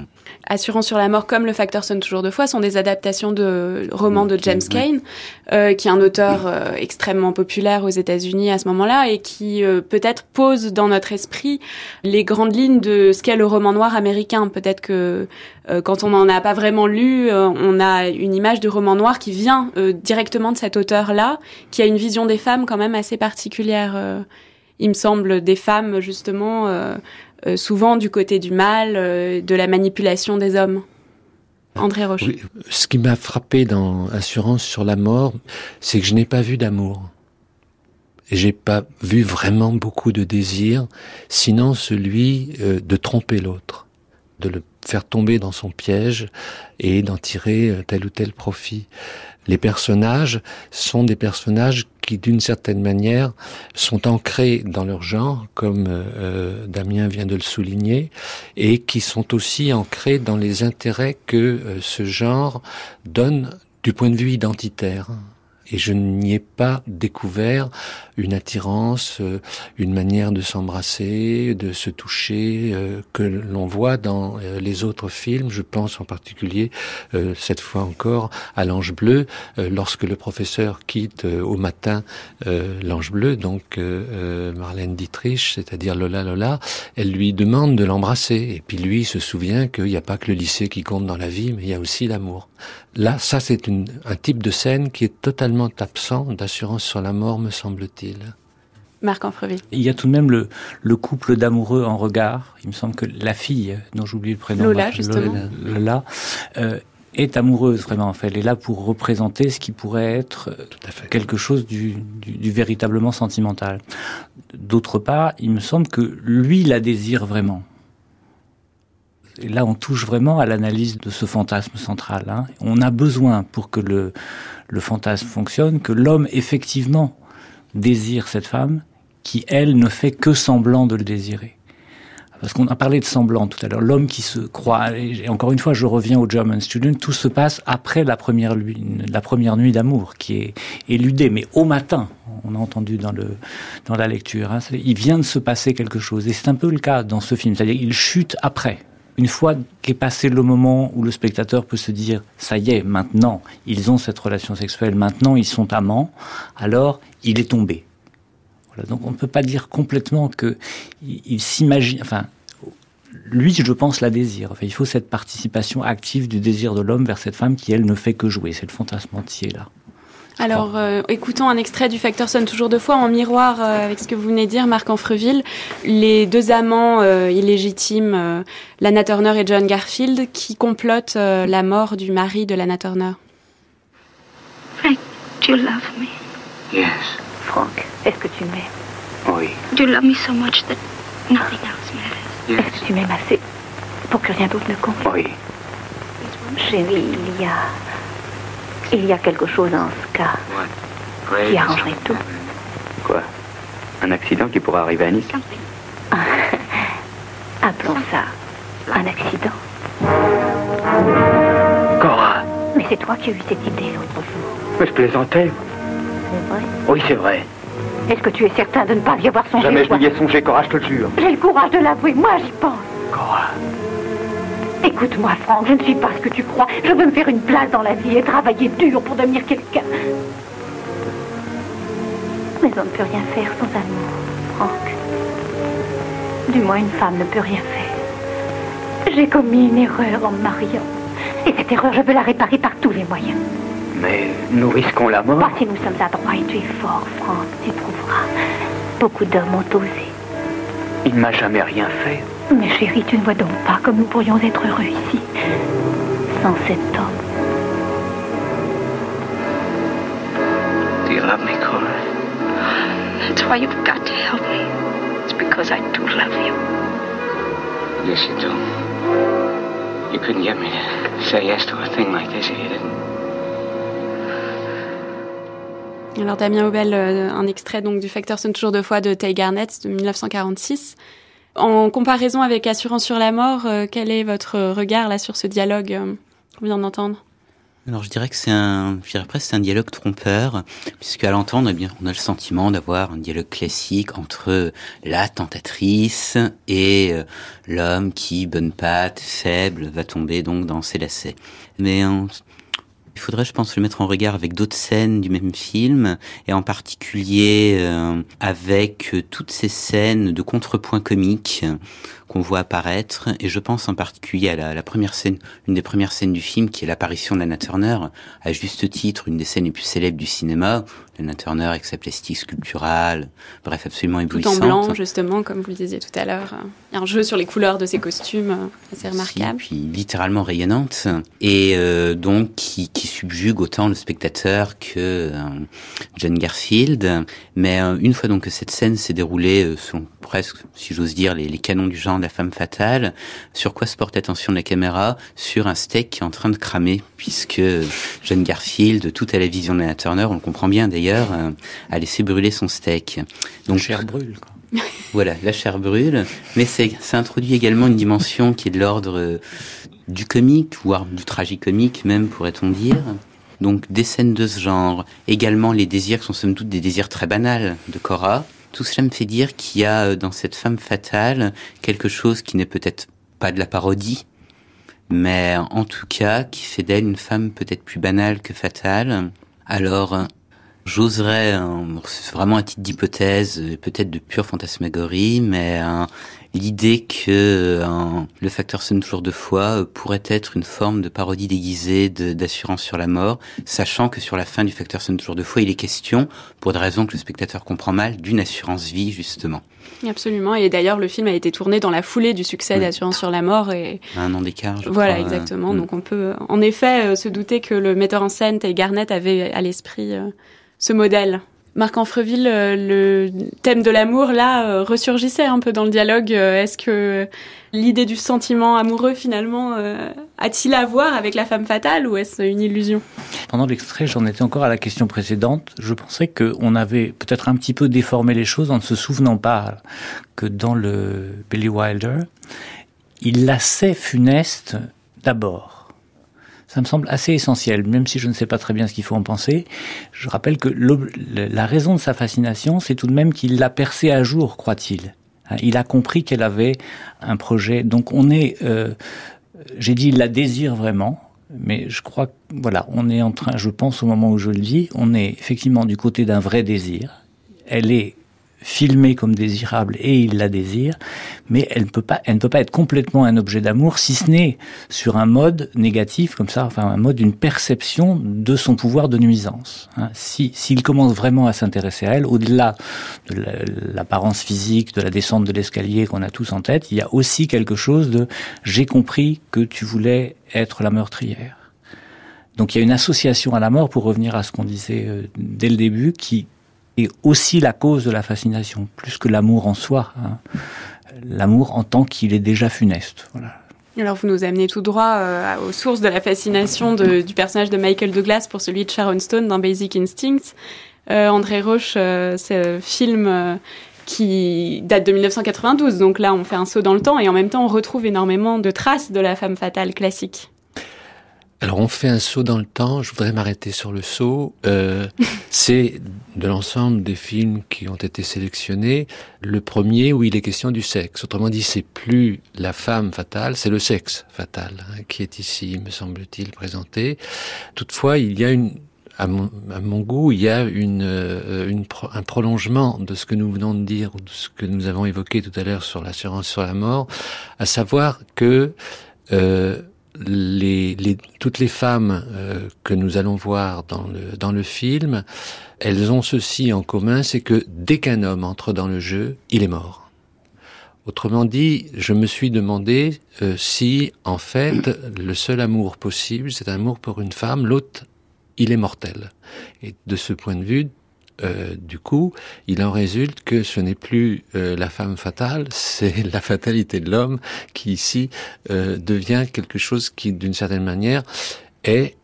G: Assurance sur la mort comme Le Facteur sonne toujours deux fois sont des adaptations de romans de James Cain, euh, qui est un auteur euh, extrêmement populaire aux États-Unis à ce moment-là et qui euh, peut-être pose dans notre esprit les grandes lignes de ce qu'est le roman noir américain. Peut-être que quand on n'en a pas vraiment lu, on a une image de roman noir qui vient directement de cet auteur-là, qui a une vision des femmes quand même assez particulière. il me semble des femmes justement euh, souvent du côté du mal, euh, de la manipulation des hommes. André Roche.
J: Ce qui m'a frappé dans Assurance sur la mort, c'est que je n'ai pas vu d'amour. J'ai pas vu vraiment beaucoup de désir, sinon celui euh, de tromper l'autre, de le faire tomber dans son piège et d'en tirer tel ou tel profit. Les personnages sont des personnages qui, d'une certaine manière, sont ancrés dans leur genre, comme euh, Damien vient de le souligner, et qui sont aussi ancrés dans les intérêts que euh, ce genre donne du point de vue identitaire et je n'y ai pas découvert une attirance, euh, une manière de s'embrasser, de se toucher euh, que l'on voit dans euh, les autres films. Je pense en particulier, cette fois encore, à l'Ange Bleu, lorsque le professeur quitte au matin l'Ange Bleu, donc Marlène Dietrich, c'est-à-dire Lola Lola, elle lui demande de l'embrasser. Et puis lui se souvient qu'il n'y a pas que le lycée qui compte dans la vie, mais il y a aussi l'amour. Là, ça c'est un type de scène qui est totalement absent d'assurance sur la mort, me semble-t-il.
G: Marc Anfreville.
I: Il y a tout de même le, le couple d'amoureux en regard. Il me semble que la fille, dont j'oublie le prénom,
G: Lola, justement.
I: Lola, euh, est amoureuse vraiment. En fait, elle est là pour représenter ce qui pourrait être quelque chose du, du, du véritablement sentimental. D'autre part, il me semble que lui la désire vraiment. Là, on touche vraiment à l'analyse de ce fantasme central. Hein. On a besoin, pour que le, fantasme fonctionne, que l'homme effectivement désire cette femme, qui elle ne fait que semblant de le désirer. Parce qu'on a parlé de semblant tout à l'heure, l'homme qui se croit, et encore une fois je reviens au German Student, tout se passe après la première, nuit d'amour qui est éludée, mais au matin, on a entendu dans la lecture, hein, il vient de se passer quelque chose, et c'est un peu le cas dans ce film, c'est-à-dire il chute après, une fois qu'est passé le moment où le spectateur peut se dire ça y est, maintenant ils ont cette relation sexuelle, maintenant ils sont amants, alors il est tombé. Voilà, donc on ne peut pas dire complètement que il, s'imagine, enfin lui, je pense, la désire. Enfin, il faut cette participation active du désir de l'homme vers cette femme qui, elle, ne fait que jouer. C'est le fantasme entier, là.
G: Alors, euh, écoutons un extrait du Facteur sonne toujours deux fois en miroir euh, avec ce que vous venez de dire, Marc Anfreville. Les deux amants euh, illégitimes, euh, Lana Turner et John Garfield, qui complotent euh, la mort du mari de Lana Turner.
P: Frank, do you love me?
Q: Yes.
P: Frank, est-ce que tu m'aimes?
Q: Oui.
P: Do you love me so much that nothing else matters?
Q: Yes.
P: Est-ce que tu m'aimes assez pour que rien d'autre ne compte?
Q: Oui.
P: Chérie, il y a... Il y a quelque chose dans ce cas qui arrangerait tout.
Q: Quoi? Un accident qui pourrait arriver à Nice?
P: Appelons ça un accident.
Q: Cora
P: Mais c'est toi qui as eu cette idée l'autre jour.
Q: Mais je plaisantais.
P: C'est vrai?
Q: Oui, c'est vrai.
P: Est-ce que tu es certain de ne pas y avoir songé
Q: Jamais je n'y ai songé, Cora, je te le jure.
P: J'ai le courage de l'avouer, moi j'y pense.
Q: Cora.
P: Écoute-moi, Franck, je ne suis pas ce que tu crois. Je veux me faire une place dans la vie et travailler dur pour devenir quelqu'un. Mais on ne peut rien faire sans amour, Franck. Du moins, une femme ne peut rien faire. J'ai commis une erreur en me mariant. Et cette erreur, je veux la réparer par tous les moyens.
Q: Mais nous risquons la mort.
P: Moi, si nous sommes adroits et tu es fort, Franck, tu trouveras. Beaucoup d'hommes ont osé.
Q: Il ne m'a jamais rien fait.
P: Mais chérie, tu ne vois donc pas comme nous pourrions être heureux ici, sans cet homme.
Q: Do you love me, Cora?
P: That's why you've got to help me. It's because I do love you.
Q: Yes, you do. You couldn't get me to say yes to a thing like this if you didn't.
G: Alors Damien Aubel, euh, un extrait donc du Facteur sonne toujours deux fois de Tay Garnett de 1946. En comparaison avec Assurance sur la mort, euh, quel est votre regard là sur ce dialogue euh, qu'on vient d'entendre?
K: Alors je dirais que c'est un, je dirais presque un dialogue trompeur, puisque à l'entendre, eh on a le sentiment d'avoir un dialogue classique entre la tentatrice et euh, l'homme qui, bonne patte, faible, va tomber donc dans ses lacets. Mais euh, il faudrait, je pense, le mettre en regard avec d'autres scènes du même film, et en particulier euh, avec euh, toutes ces scènes de contrepoint comique qu'on voit apparaître. Et je pense en particulier à la, la, première scène, une des premières scènes du film, qui est l'apparition de Lana Turner, à juste titre, une des scènes les plus célèbres du cinéma. Lana Turner avec sa plastique sculpturale, bref, absolument éblouissante.
G: Tout en blanc, justement, comme vous le disiez tout à l'heure. Il y a un jeu sur les couleurs de ses costumes, assez remarquable.
K: Si, puis littéralement rayonnante, et euh, donc qui, qui subjugue autant le spectateur que euh, John Garfield. Mais euh, une fois donc que cette scène s'est déroulée selon presque, si j'ose dire, les, les, canons du genre de la femme fatale, sur quoi se porte l'attention de la caméra? Sur un steak qui est en train de cramer, puisque John Garfield, tout à la vision de Turner, on le comprend bien d'ailleurs, euh, a laissé brûler son steak.
I: Donc, la chair brûle. Quoi.
K: voilà, la chair brûle, mais c'est, ça introduit également une dimension qui est de l'ordre euh, du comique, voire du tragicomique même, pourrait-on dire. Donc des scènes de ce genre, également les désirs qui sont somme toute des désirs très banals de Cora. Tout cela me fait dire qu'il y a euh, dans cette femme fatale quelque chose qui n'est peut-être pas de la parodie, mais en tout cas qui fait d'elle une femme peut-être plus banale que fatale. Alors, j'oserais, vraiment un titre d'hypothèse, peut-être de pure fantasmagorie, mais l'idée que euh, le facteur sonne toujours de foi euh, pourrait être une forme de parodie déguisée d'assurance sur la mort, sachant que sur la fin du facteur sonne toujours de foi, il est question, pour des raisons que le spectateur comprend mal, d'une assurance vie justement.
G: Absolument, et d'ailleurs le film a été tourné dans la foulée du succès d'Assurance sur la mort et
K: un an d'écart.
G: Voilà, exactement. Mm. Donc on peut en effet euh, se douter que le metteur en scène et Garnett avait à l'esprit ce modèle. Marc Anfreville, euh, le thème de l'amour, là, euh, ressurgissait un peu dans le dialogue. Euh, est-ce que l'idée du sentiment amoureux, finalement, a-t-il à voir avec la femme fatale ou est-ce une illusion?
I: Pendant l'extrait, j'en étais encore à la question précédente. Je pensais qu'on avait peut-être un petit peu déformé les choses en ne se souvenant pas que dans le Billy Wilder, il la sait funeste d'abord ça me semble assez essentiel, même si je ne sais pas très bien ce qu'il faut en penser. Je rappelle que la raison de sa fascination, c'est tout de même qu'il l'a percée à jour, croit-il. Hein, il a compris qu'elle avait un projet. Donc on est, euh, j'ai dit, il la désire vraiment, mais je crois, voilà, on est en train, je pense au moment où je le dis, on est effectivement du côté d'un vrai désir. Elle est filmée comme désirable et il la désire, mais elle, peut pas, elle ne peut pas être complètement un objet d'amour si ce n'est sur un mode négatif comme ça, enfin un mode d'une perception de son pouvoir de nuisance. Hein. Si s'il commence vraiment à s'intéresser à elle, au-delà de l'apparence physique, de la descente de l'escalier qu'on a tous en tête, il y a aussi quelque chose de j'ai compris que tu voulais être la meurtrière. Donc il y a une association à la mort, pour revenir à ce qu'on disait euh, dès le début, qui aussi la cause de la fascination, plus que l'amour en soi. Hein. L'amour en tant qu'il est déjà funeste. Voilà.
G: Alors vous nous amenez tout droit euh, aux sources de la fascination du personnage de Michael Douglas pour celui de Sharon Stone dans Basic Instincts. Euh, André Roche, euh, c'est un film qui date de 1992, donc là on fait un saut dans le temps et en même temps on retrouve énormément de traces de la femme fatale classique.
J: Alors on fait un saut dans le temps, je voudrais m'arrêter sur le saut. Euh, c'est de l'ensemble des films qui ont été sélectionnés, le premier où il est question du sexe. Autrement dit, c'est plus la femme fatale, c'est le sexe fatal hein, qui est ici, me semble-t-il, présenté. Toutefois, il y a une, à mon, à mon, goût, il y a une, euh, une, un prolongement de ce que nous venons de dire, de ce que nous avons évoqué tout à l'heure sur l'assurance sur la mort, à savoir que euh, toutes les femmes euh, que nous allons voir dans le, dans le film, elles ont ceci en commun, c'est que dès qu'un homme entre dans le jeu, il est mort. Autrement dit, je me suis demandé euh, si, en fait, le seul amour possible, c'est un amour pour une femme, l'autre, il est mortel. Et de ce point de vue, euh, du coup, il en résulte que ce n'est plus euh, la femme fatale, c'est la fatalité de l'homme qui ici euh, devient quelque chose qui, d'une certaine manière, est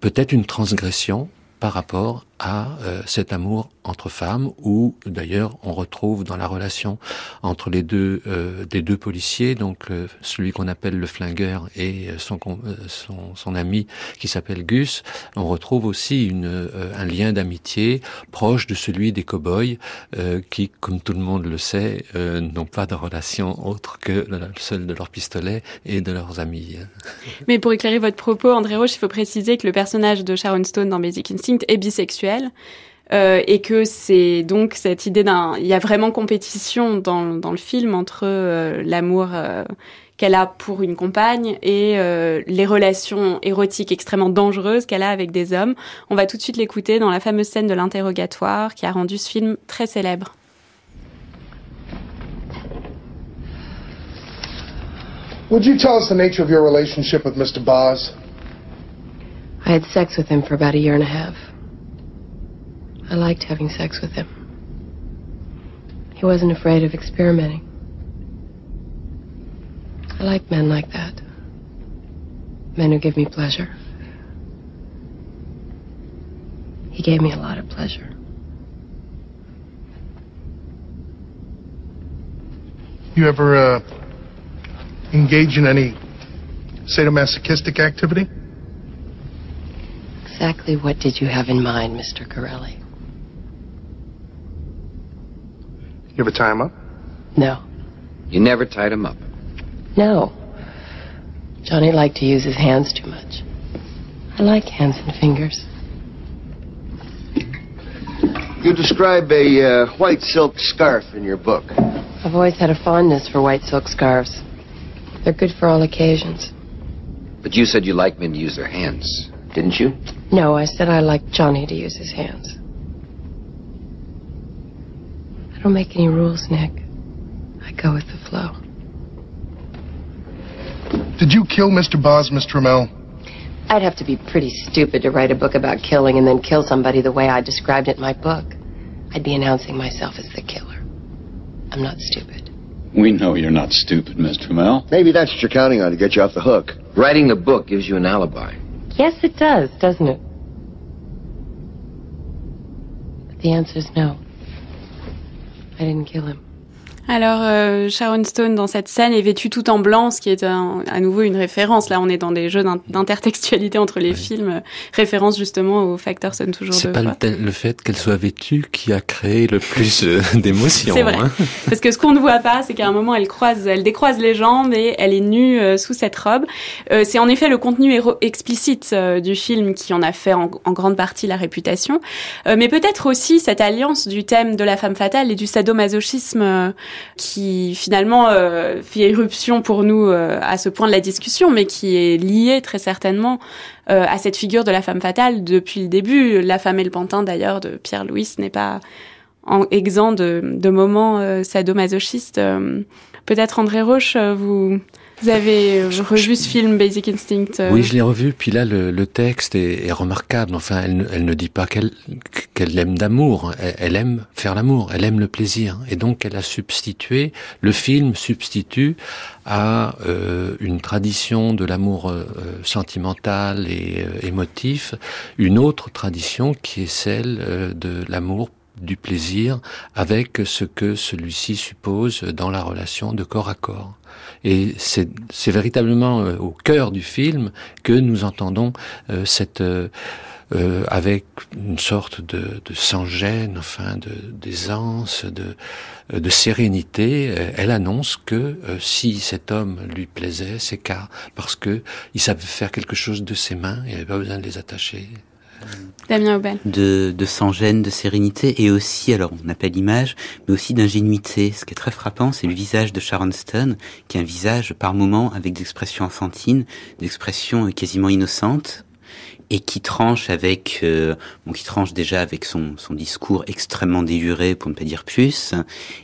J: peut-être une transgression par rapport à euh, cet amour entre femmes, où d'ailleurs on retrouve dans la relation entre les deux euh, des deux policiers, donc euh, celui qu'on appelle le flingueur et son son, son ami qui s'appelle Gus, on retrouve aussi une, un lien d'amitié proche de celui des cow-boys qui, comme tout le monde le sait, n'ont pas de relation autre que celle de leur pistolet et de leurs amis.
G: Mais pour éclairer votre propos, André Roche, il faut préciser que le personnage de Sharon Stone dans Basic Instinct est bisexuel euh, et que c'est donc cette idée d'un, il y a vraiment compétition dans, dans le film entre euh, l'amour euh, qu'elle a pour une compagne et les relations érotiques extrêmement dangereuses qu'elle a avec des hommes. On va tout de suite l'écouter dans la fameuse scène de l'interrogatoire qui a rendu ce film très célèbre.
R: Would you tell us the nature of your relationship with Mr. Boz?
S: I had sex with him for about a year and a half. I liked having sex with him. He wasn't afraid of experimenting. I like men like that. Men who give me pleasure. He gave me a lot of pleasure.
R: You ever uh, engage in any sadomasochistic activity?
S: Exactly what did you have in mind, Mr. Corelli?
R: You ever tie him up?
S: No.
T: You never tied him up.
S: No. Johnny liked to use his hands too much. I like hands and fingers.
U: You describe a uh, white silk scarf in your book.
S: I've always had a fondness for white silk scarves. They're good for all occasions.
T: But you said you like men to use their hands, didn't you?
S: No, I said I like Johnny to use his hands. I don't make any rules, Nick. I go with the flow.
R: Did you kill Mr. Boz, Miss Trammell?
S: I'd have to be pretty stupid to write a book about killing and then kill somebody the way I described it in my book. I'd be announcing myself as the killer. I'm not stupid.
V: We know you're not stupid, Mr. Trammell.
U: Maybe that's what you're counting on to get you off the hook.
T: Writing the book gives you an alibi.
S: Yes, it does, doesn't it? But the answer's no. I didn't kill him.
G: Alors, euh, Sharon Stone, dans cette scène, est vêtue tout en blanc, ce qui est un, à nouveau une référence. Là, on est dans des jeux d'intertextualité entre les films, référence justement au facteur sonne toujours deux
J: C'est pas
G: fois.
J: le, le fait qu'elle soit vêtue qui a créé le plus euh, d'émotions.
G: C'est vrai.
J: hein.
G: Parce que ce qu'on ne voit pas, c'est qu'à un moment, elle croise, elle décroise les jambes et elle est nue euh, sous cette robe. Euh, c'est en effet le contenu explicite euh, du film qui en a fait en, en grande partie la réputation, Euh, mais peut-être aussi cette alliance du thème de la femme fatale et du sadomasochisme euh, qui finalement euh, fait éruption pour nous euh, à ce point de la discussion, mais qui est lié très certainement euh, à cette figure de la femme fatale depuis le début. La femme et le pantin d'ailleurs de Pierre Louis n'est pas en exempt de, de moments euh, sadomasochistes. Euh, Peut-être André Roche, euh, vous, vous avez euh, revu ce film Basic Instinct. euh,
J: Oui, je l'ai revu, puis là, le, le texte est, est remarquable. Enfin, elle, elle ne dit pas qu'elle qu'elle aime d'amour, elle, elle aime faire l'amour, elle aime le plaisir. Et donc, elle a substitué, le film substitue à euh, une tradition de l'amour euh, sentimental et euh, émotif, une autre tradition qui est celle euh, de l'amour du plaisir avec ce que celui-ci suppose dans la relation de corps à corps. Et c'est véritablement euh, au cœur du film que nous entendons euh, cette euh, euh, avec une sorte de, de sans-gêne, enfin de d'aisance, de euh, de sérénité. Euh, Elle annonce que euh, si cet homme lui plaisait, c'est car parce que il savait faire quelque chose de ses mains, il n'avait pas besoin de les attacher.
K: De, de sans-gêne, de sérénité, et aussi, alors on pas l'image, mais aussi d'ingénuité. Ce qui est très frappant, c'est le visage de Sharon Stone, qui est un visage par moments avec des expressions enfantines, des expressions euh, quasiment innocentes, et qui tranche avec, euh, bon, qui tranche déjà avec son, son discours extrêmement déluré, pour ne pas dire plus,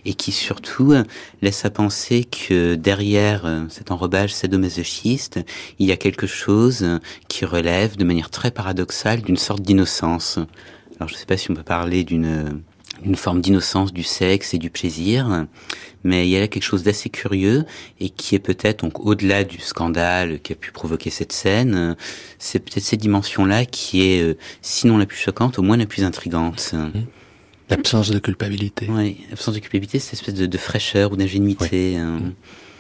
K: et qui surtout laisse à penser que derrière euh, cet enrobage sadomasochiste, il y a quelque chose qui relève de manière très paradoxale d'une sorte d'innocence. Alors je ne sais pas si on peut parler d'une une forme d'innocence du sexe et du plaisir, mais il y a là quelque chose d'assez curieux et qui est peut-être donc au-delà du scandale qui a pu provoquer cette scène, c'est peut-être cette dimension-là qui est, euh, sinon la plus choquante, au moins la plus intrigante.
J: L'absence de culpabilité.
K: Oui, l'absence de culpabilité, c'est cette espèce de, de fraîcheur ou d'ingénuité. hein.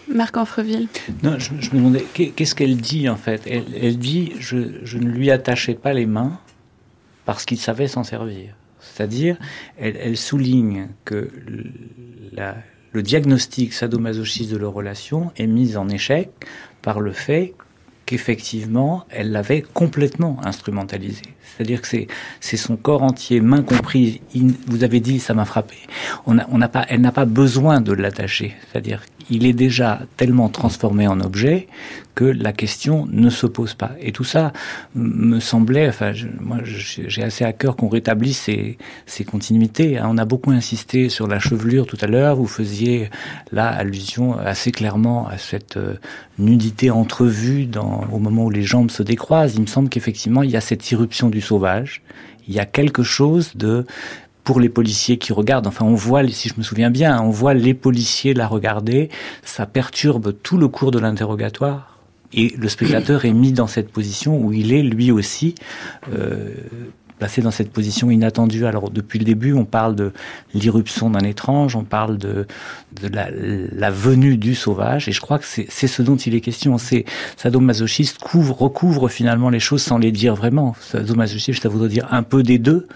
G: Marc Anfreville.
I: Non, je, je me demandais, qu'est- qu'est-ce qu'elle dit en fait? Elle, elle dit je, je ne lui attachais pas les mains parce qu'il savait s'en servir. C'est-à-dire, elle, souligne que le- diagnostic sadomasochiste de leur relation est mis en échec par le fait qu'effectivement, elle l'avait complètement instrumentalisé. C'est-à-dire que c'est, son corps entier, main comprise. Vous avez dit, ça m'a frappé. On pas, elle n'a pas besoin de l'attacher. C'est-à-dire qu'il est déjà tellement transformé en objet que la question ne se pose pas. Et tout ça me semblait, enfin, moi, j'ai assez à cœur qu'on rétablisse ces, ces continuités. hein. On a beaucoup insisté sur la chevelure tout à l'heure. Vous faisiez là allusion assez clairement à cette euh, nudité entrevue dans, au moment où les jambes se décroisent. Il me semble qu'effectivement, il y a cette irruption du sauvage. Il y a quelque chose de pour les policiers qui regardent. Enfin, on voit, si je me souviens bien, on voit les policiers la regarder. Ça perturbe tout le cours de l'interrogatoire. Et le spectateur est mis dans cette position où il est lui aussi euh, placé dans cette position inattendue. Alors depuis le début, on parle de l'irruption d'un étrange, on parle de, la, venue du sauvage, et je crois que c'est ce dont il est question. C'est sadomasochiste couvre, recouvre finalement les choses sans les dire vraiment. Sadomasochiste, ça voudrait dire un peu des deux.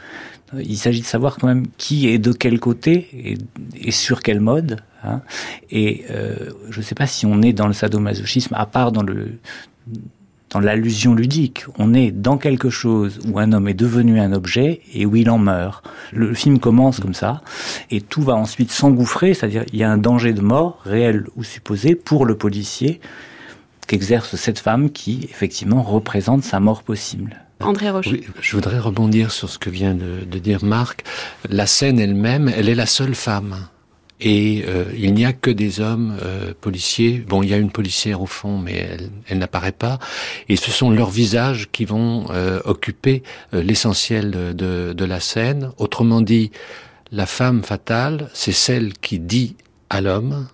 I: Il s'agit de savoir quand même qui est de quel côté et, et sur quel mode. Hein. Et euh, je ne sais pas si on est dans le sadomasochisme, à part dans le dans l'allusion ludique. On est dans quelque chose où un homme est devenu un objet et où il en meurt. Le film commence comme ça et tout va ensuite s'engouffrer, c'est-à-dire il y a un danger de mort, réel ou supposé, pour le policier qu'exerce cette femme qui, effectivement, représente sa mort possible.
G: André Roche.
J: Oui, je voudrais rebondir sur ce que vient de, de dire Marc. La scène elle-même, elle est la seule femme et euh, il n'y a que des hommes euh, policiers. Bon, il y a une policière au fond, mais elle, elle n'apparaît pas. Et ce sont leurs visages qui vont euh, occuper l'essentiel de, de, de, la scène. Autrement dit, la femme fatale, c'est celle qui dit à l'homme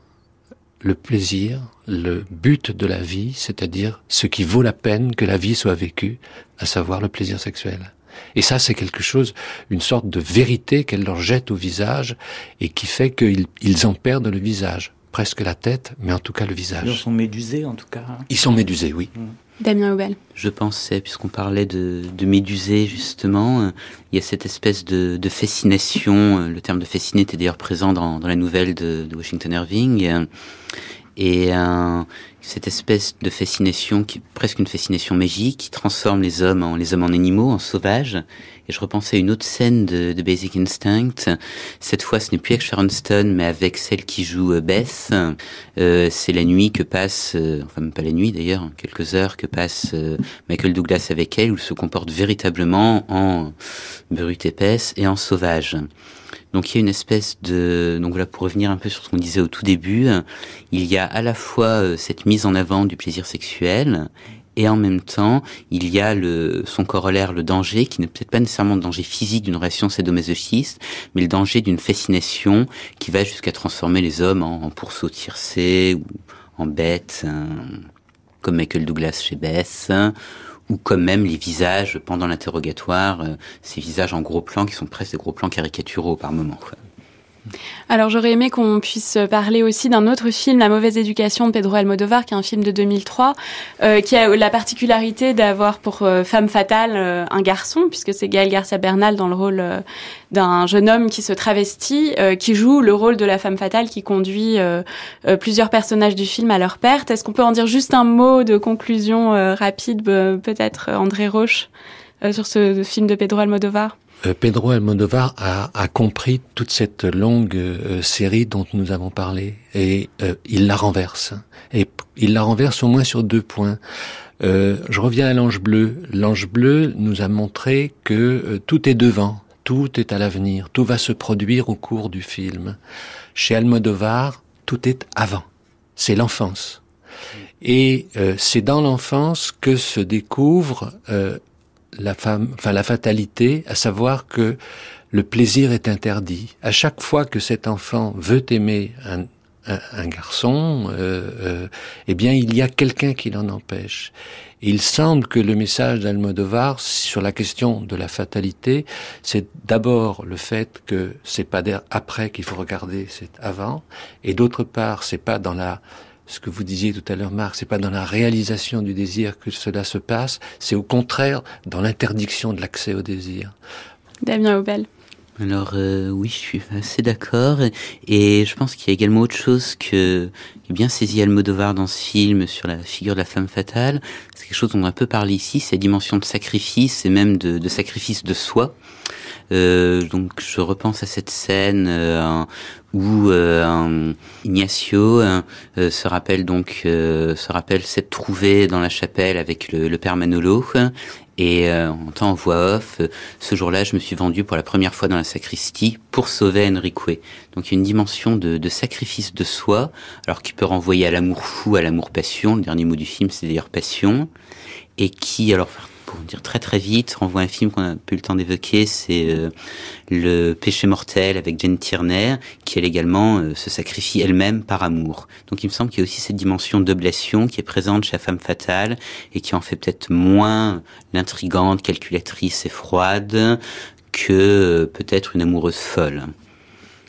J: le plaisir, le but de la vie, c'est-à-dire ce qui vaut la peine que la vie soit vécue, à savoir le plaisir sexuel. Et ça, c'est quelque chose, une sorte de vérité qu'elle leur jette au visage et qui fait qu'ils ils en perdent le visage. Presque la tête, mais en tout cas le visage.
I: Ils sont médusés, en tout cas.
J: Ils sont médusés, oui.
G: Mmh. Damien Aubel.
K: Je pensais, puisqu'on parlait de, de médusés, justement, euh, il y a cette espèce de, de fascination. Euh, le terme de fasciné était d'ailleurs présent dans, dans, la nouvelle de, de Washington Irving. Euh, et euh, cette espèce de fascination qui presque une fascination magique qui transforme les hommes en les hommes en animaux, en sauvages. Et je repensais à une autre scène de, de Basic Instinct. Cette fois, ce n'est plus avec Sharon Stone, mais avec celle qui joue euh, Beth. Euh, c'est la nuit que passe, euh, enfin même pas la nuit d'ailleurs, quelques heures que passe euh, Michael Douglas avec elle, où il se comporte véritablement en brute épaisse et en sauvage. Donc il y a une espèce de donc voilà pour revenir un peu sur ce qu'on disait au tout début, il y a à la fois euh, cette mise en avant du plaisir sexuel et en même temps, il y a le, son corollaire, le danger, qui n'est peut-être pas nécessairement le danger physique d'une relation sadomasochiste, mais le danger d'une fascination qui va jusqu'à transformer les hommes en, en pourceaux tircés ou en bêtes, hein, comme Michael Douglas chez Bess, ou comme même les visages pendant l'interrogatoire, euh, ces visages en gros plans qui sont presque des gros plans caricaturaux par moments. Quoi.
G: Alors j'aurais aimé qu'on puisse parler aussi d'un autre film, La mauvaise éducation de Pedro Almodovar, qui est un film de 2003, euh, qui a la particularité d'avoir pour euh, femme fatale euh, un garçon, puisque c'est Gaël Garcia Bernal dans le rôle euh, d'un jeune homme qui se travestit, qui joue le rôle de la femme fatale, qui conduit plusieurs personnages du film à leur perte. Est-ce qu'on peut en dire juste un mot de conclusion rapide, peut-être André Roche, sur ce film de Pedro Almodovar
J: Pedro Almodovar a, a, compris toute cette longue euh, série dont nous avons parlé et euh, il la renverse. Et il la renverse au moins sur deux points. Euh, je reviens à l'ange bleu. L'ange bleu nous a montré que euh, tout est devant, tout est à l'avenir, tout va se produire au cours du film. Chez Almodovar, tout est avant. C'est l'enfance. Et c'est dans l'enfance que se découvre la femme, enfin la fatalité, à savoir que le plaisir est interdit. À chaque fois que cet enfant veut aimer un, un, un garçon, euh, euh, eh bien il y a quelqu'un qui l'en empêche. Il semble que le message d'Almodovar sur la question de la fatalité, c'est d'abord le fait que c'est pas après qu'il faut regarder, c'est avant, et d'autre part, c'est pas dans la ce que vous disiez tout à l'heure, Marc, c'est pas dans la réalisation du désir que cela se passe, c'est au contraire dans l'interdiction de l'accès au désir.
G: Damien Aubel.
K: Alors euh, oui, je suis assez d'accord et je pense qu'il y a également autre chose que qui est bien saisi Almodovar dans ce film sur la figure de la femme fatale. C'est quelque chose dont on a un peu parlé ici, c'est la dimension de sacrifice et même de, de sacrifice de soi. Euh, donc je repense à cette scène euh, où euh, Ignacio euh, se rappelle donc se rappelle s'être trouvé dans la chapelle avec le, père Manolo et euh, en temps en voix off, ce jour-là, je me suis vendu pour la première fois dans la sacristie pour sauver Enrique. Donc il y a une dimension de, de, sacrifice de soi, alors qui peut renvoyer à l'amour fou, à l'amour passion. Le dernier mot du film, c'est d'ailleurs passion, et qui, alors pour dire très très vite, on voit un film qu'on a peu le temps d'évoquer, c'est euh, Le péché mortel avec Jane Tierney, qui elle également euh, se sacrifie elle-même par amour. Donc il me semble qu'il y a aussi cette dimension d'oblation qui est présente chez la femme fatale et qui en fait peut-être moins l'intrigante, calculatrice et froide que euh, peut-être une amoureuse folle.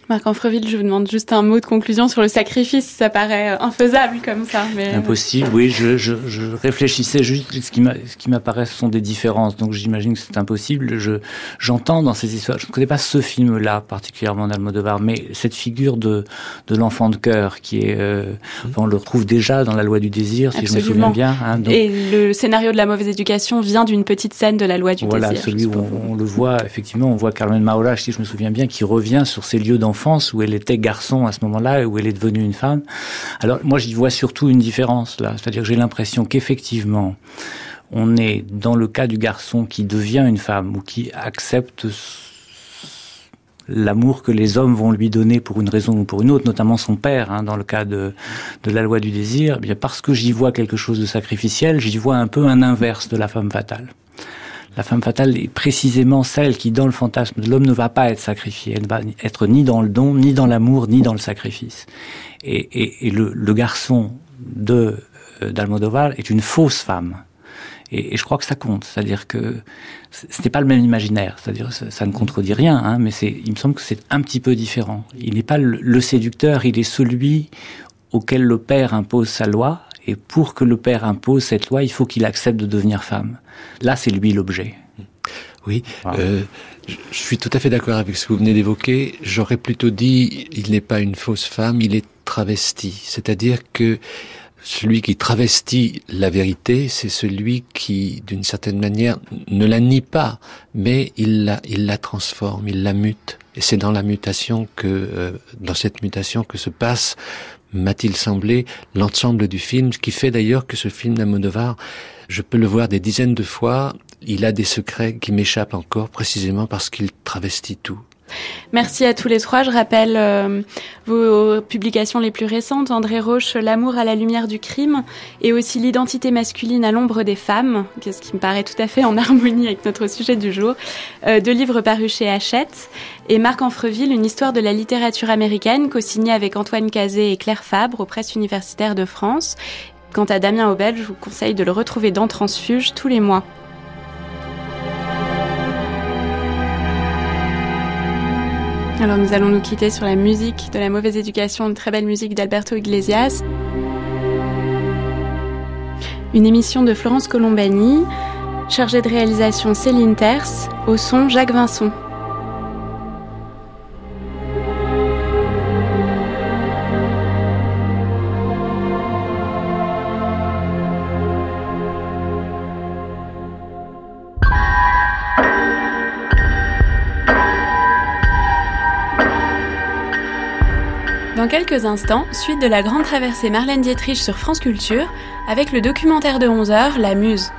G: Marc Anfreville, je vous demande juste un mot de conclusion sur le sacrifice. Ça paraît euh, infaisable comme ça. Mais...
I: Impossible, oui. Je, je, je réfléchissais juste. Ce qui m'apparaît, ce sont des différences. Donc j'imagine que c'est impossible. Je J'entends dans ces histoires. Je ne connais pas ce film-là particulièrement d'Almodovar, mais cette figure de, de l'enfant de cœur qui est. Euh, mmh. on le retrouve déjà dans La Loi du désir, si
G: Absolument.
I: je me souviens bien. Hein,
G: donc... Et le scénario de la mauvaise éducation vient d'une petite scène de La Loi du
I: voilà,
G: désir.
I: Voilà, celui où on, on, le voit effectivement. On voit Carmen Maura, si je me souviens bien, qui revient sur ces lieux d'enfance où elle était garçon à ce moment-là et où elle est devenue une femme. Alors moi j'y vois surtout une différence là, c'est-à-dire que j'ai l'impression qu'effectivement on est dans le cas du garçon qui devient une femme ou qui accepte l'amour que les hommes vont lui donner pour une raison ou pour une autre, notamment son père, hein, dans le cas de, de la loi du désir, eh bien parce que j'y vois quelque chose de sacrificiel, j'y vois un peu un inverse de la femme fatale. La femme fatale est précisément celle qui, dans le fantasme de l'homme, ne va pas être sacrifiée. Elle ne va être ni dans le don, ni dans l'amour, ni dans le sacrifice. Et, et, et le, le, garçon de euh, est une fausse femme. Et, et, je crois que ça compte. C'est-à-dire que ce n'est pas le même imaginaire. C'est-à-dire ça, ça, ne contredit rien, hein, mais il me semble que c'est un petit peu différent. Il n'est pas le, le séducteur, il est celui auquel le père impose sa loi, et pour que le père impose cette loi, il faut qu'il accepte de devenir femme. Là, c'est lui l'objet.
J: Oui, voilà. euh, je suis tout à fait d'accord avec ce que vous venez d'évoquer. J'aurais plutôt dit, il n'est pas une fausse femme, il est travesti. C'est-à-dire que celui qui travestit la vérité, c'est celui qui, d'une certaine manière, ne la nie pas, mais il la, il la transforme, il la mute. Et c'est dans la mutation que, euh, dans cette mutation que se passe m'a-t-il semblé, l'ensemble du film, ce qui fait d'ailleurs que ce film d'Amodovar, je peux le voir des dizaines de fois, il a des secrets qui m'échappent encore, précisément parce qu'il travestit tout.
G: Merci à tous les trois. Je rappelle euh, vos publications les plus récentes. André Roche, L'amour à la lumière du crime et aussi l'identité masculine à l'ombre des femmes, ce qui me paraît tout à fait en harmonie avec notre sujet du jour. Euh, deux livres parus chez Hachette. Et Marc Anfreville, une histoire de la littérature américaine, co-signée avec Antoine Cazé et Claire Fabre aux presses universitaires de France. Quant à Damien Aubel, je vous conseille de le retrouver dans Transfuge tous les mois. Alors nous allons nous quitter sur la musique de la mauvaise éducation, une très belle musique d'Alberto Iglesias. Une émission de Florence Colombani, chargée de réalisation Céline Terce, au son Jacques Vincent. Dans quelques instants, suite de la grande traversée Marlène Dietrich sur France Culture, avec le documentaire de 11h, La Muse.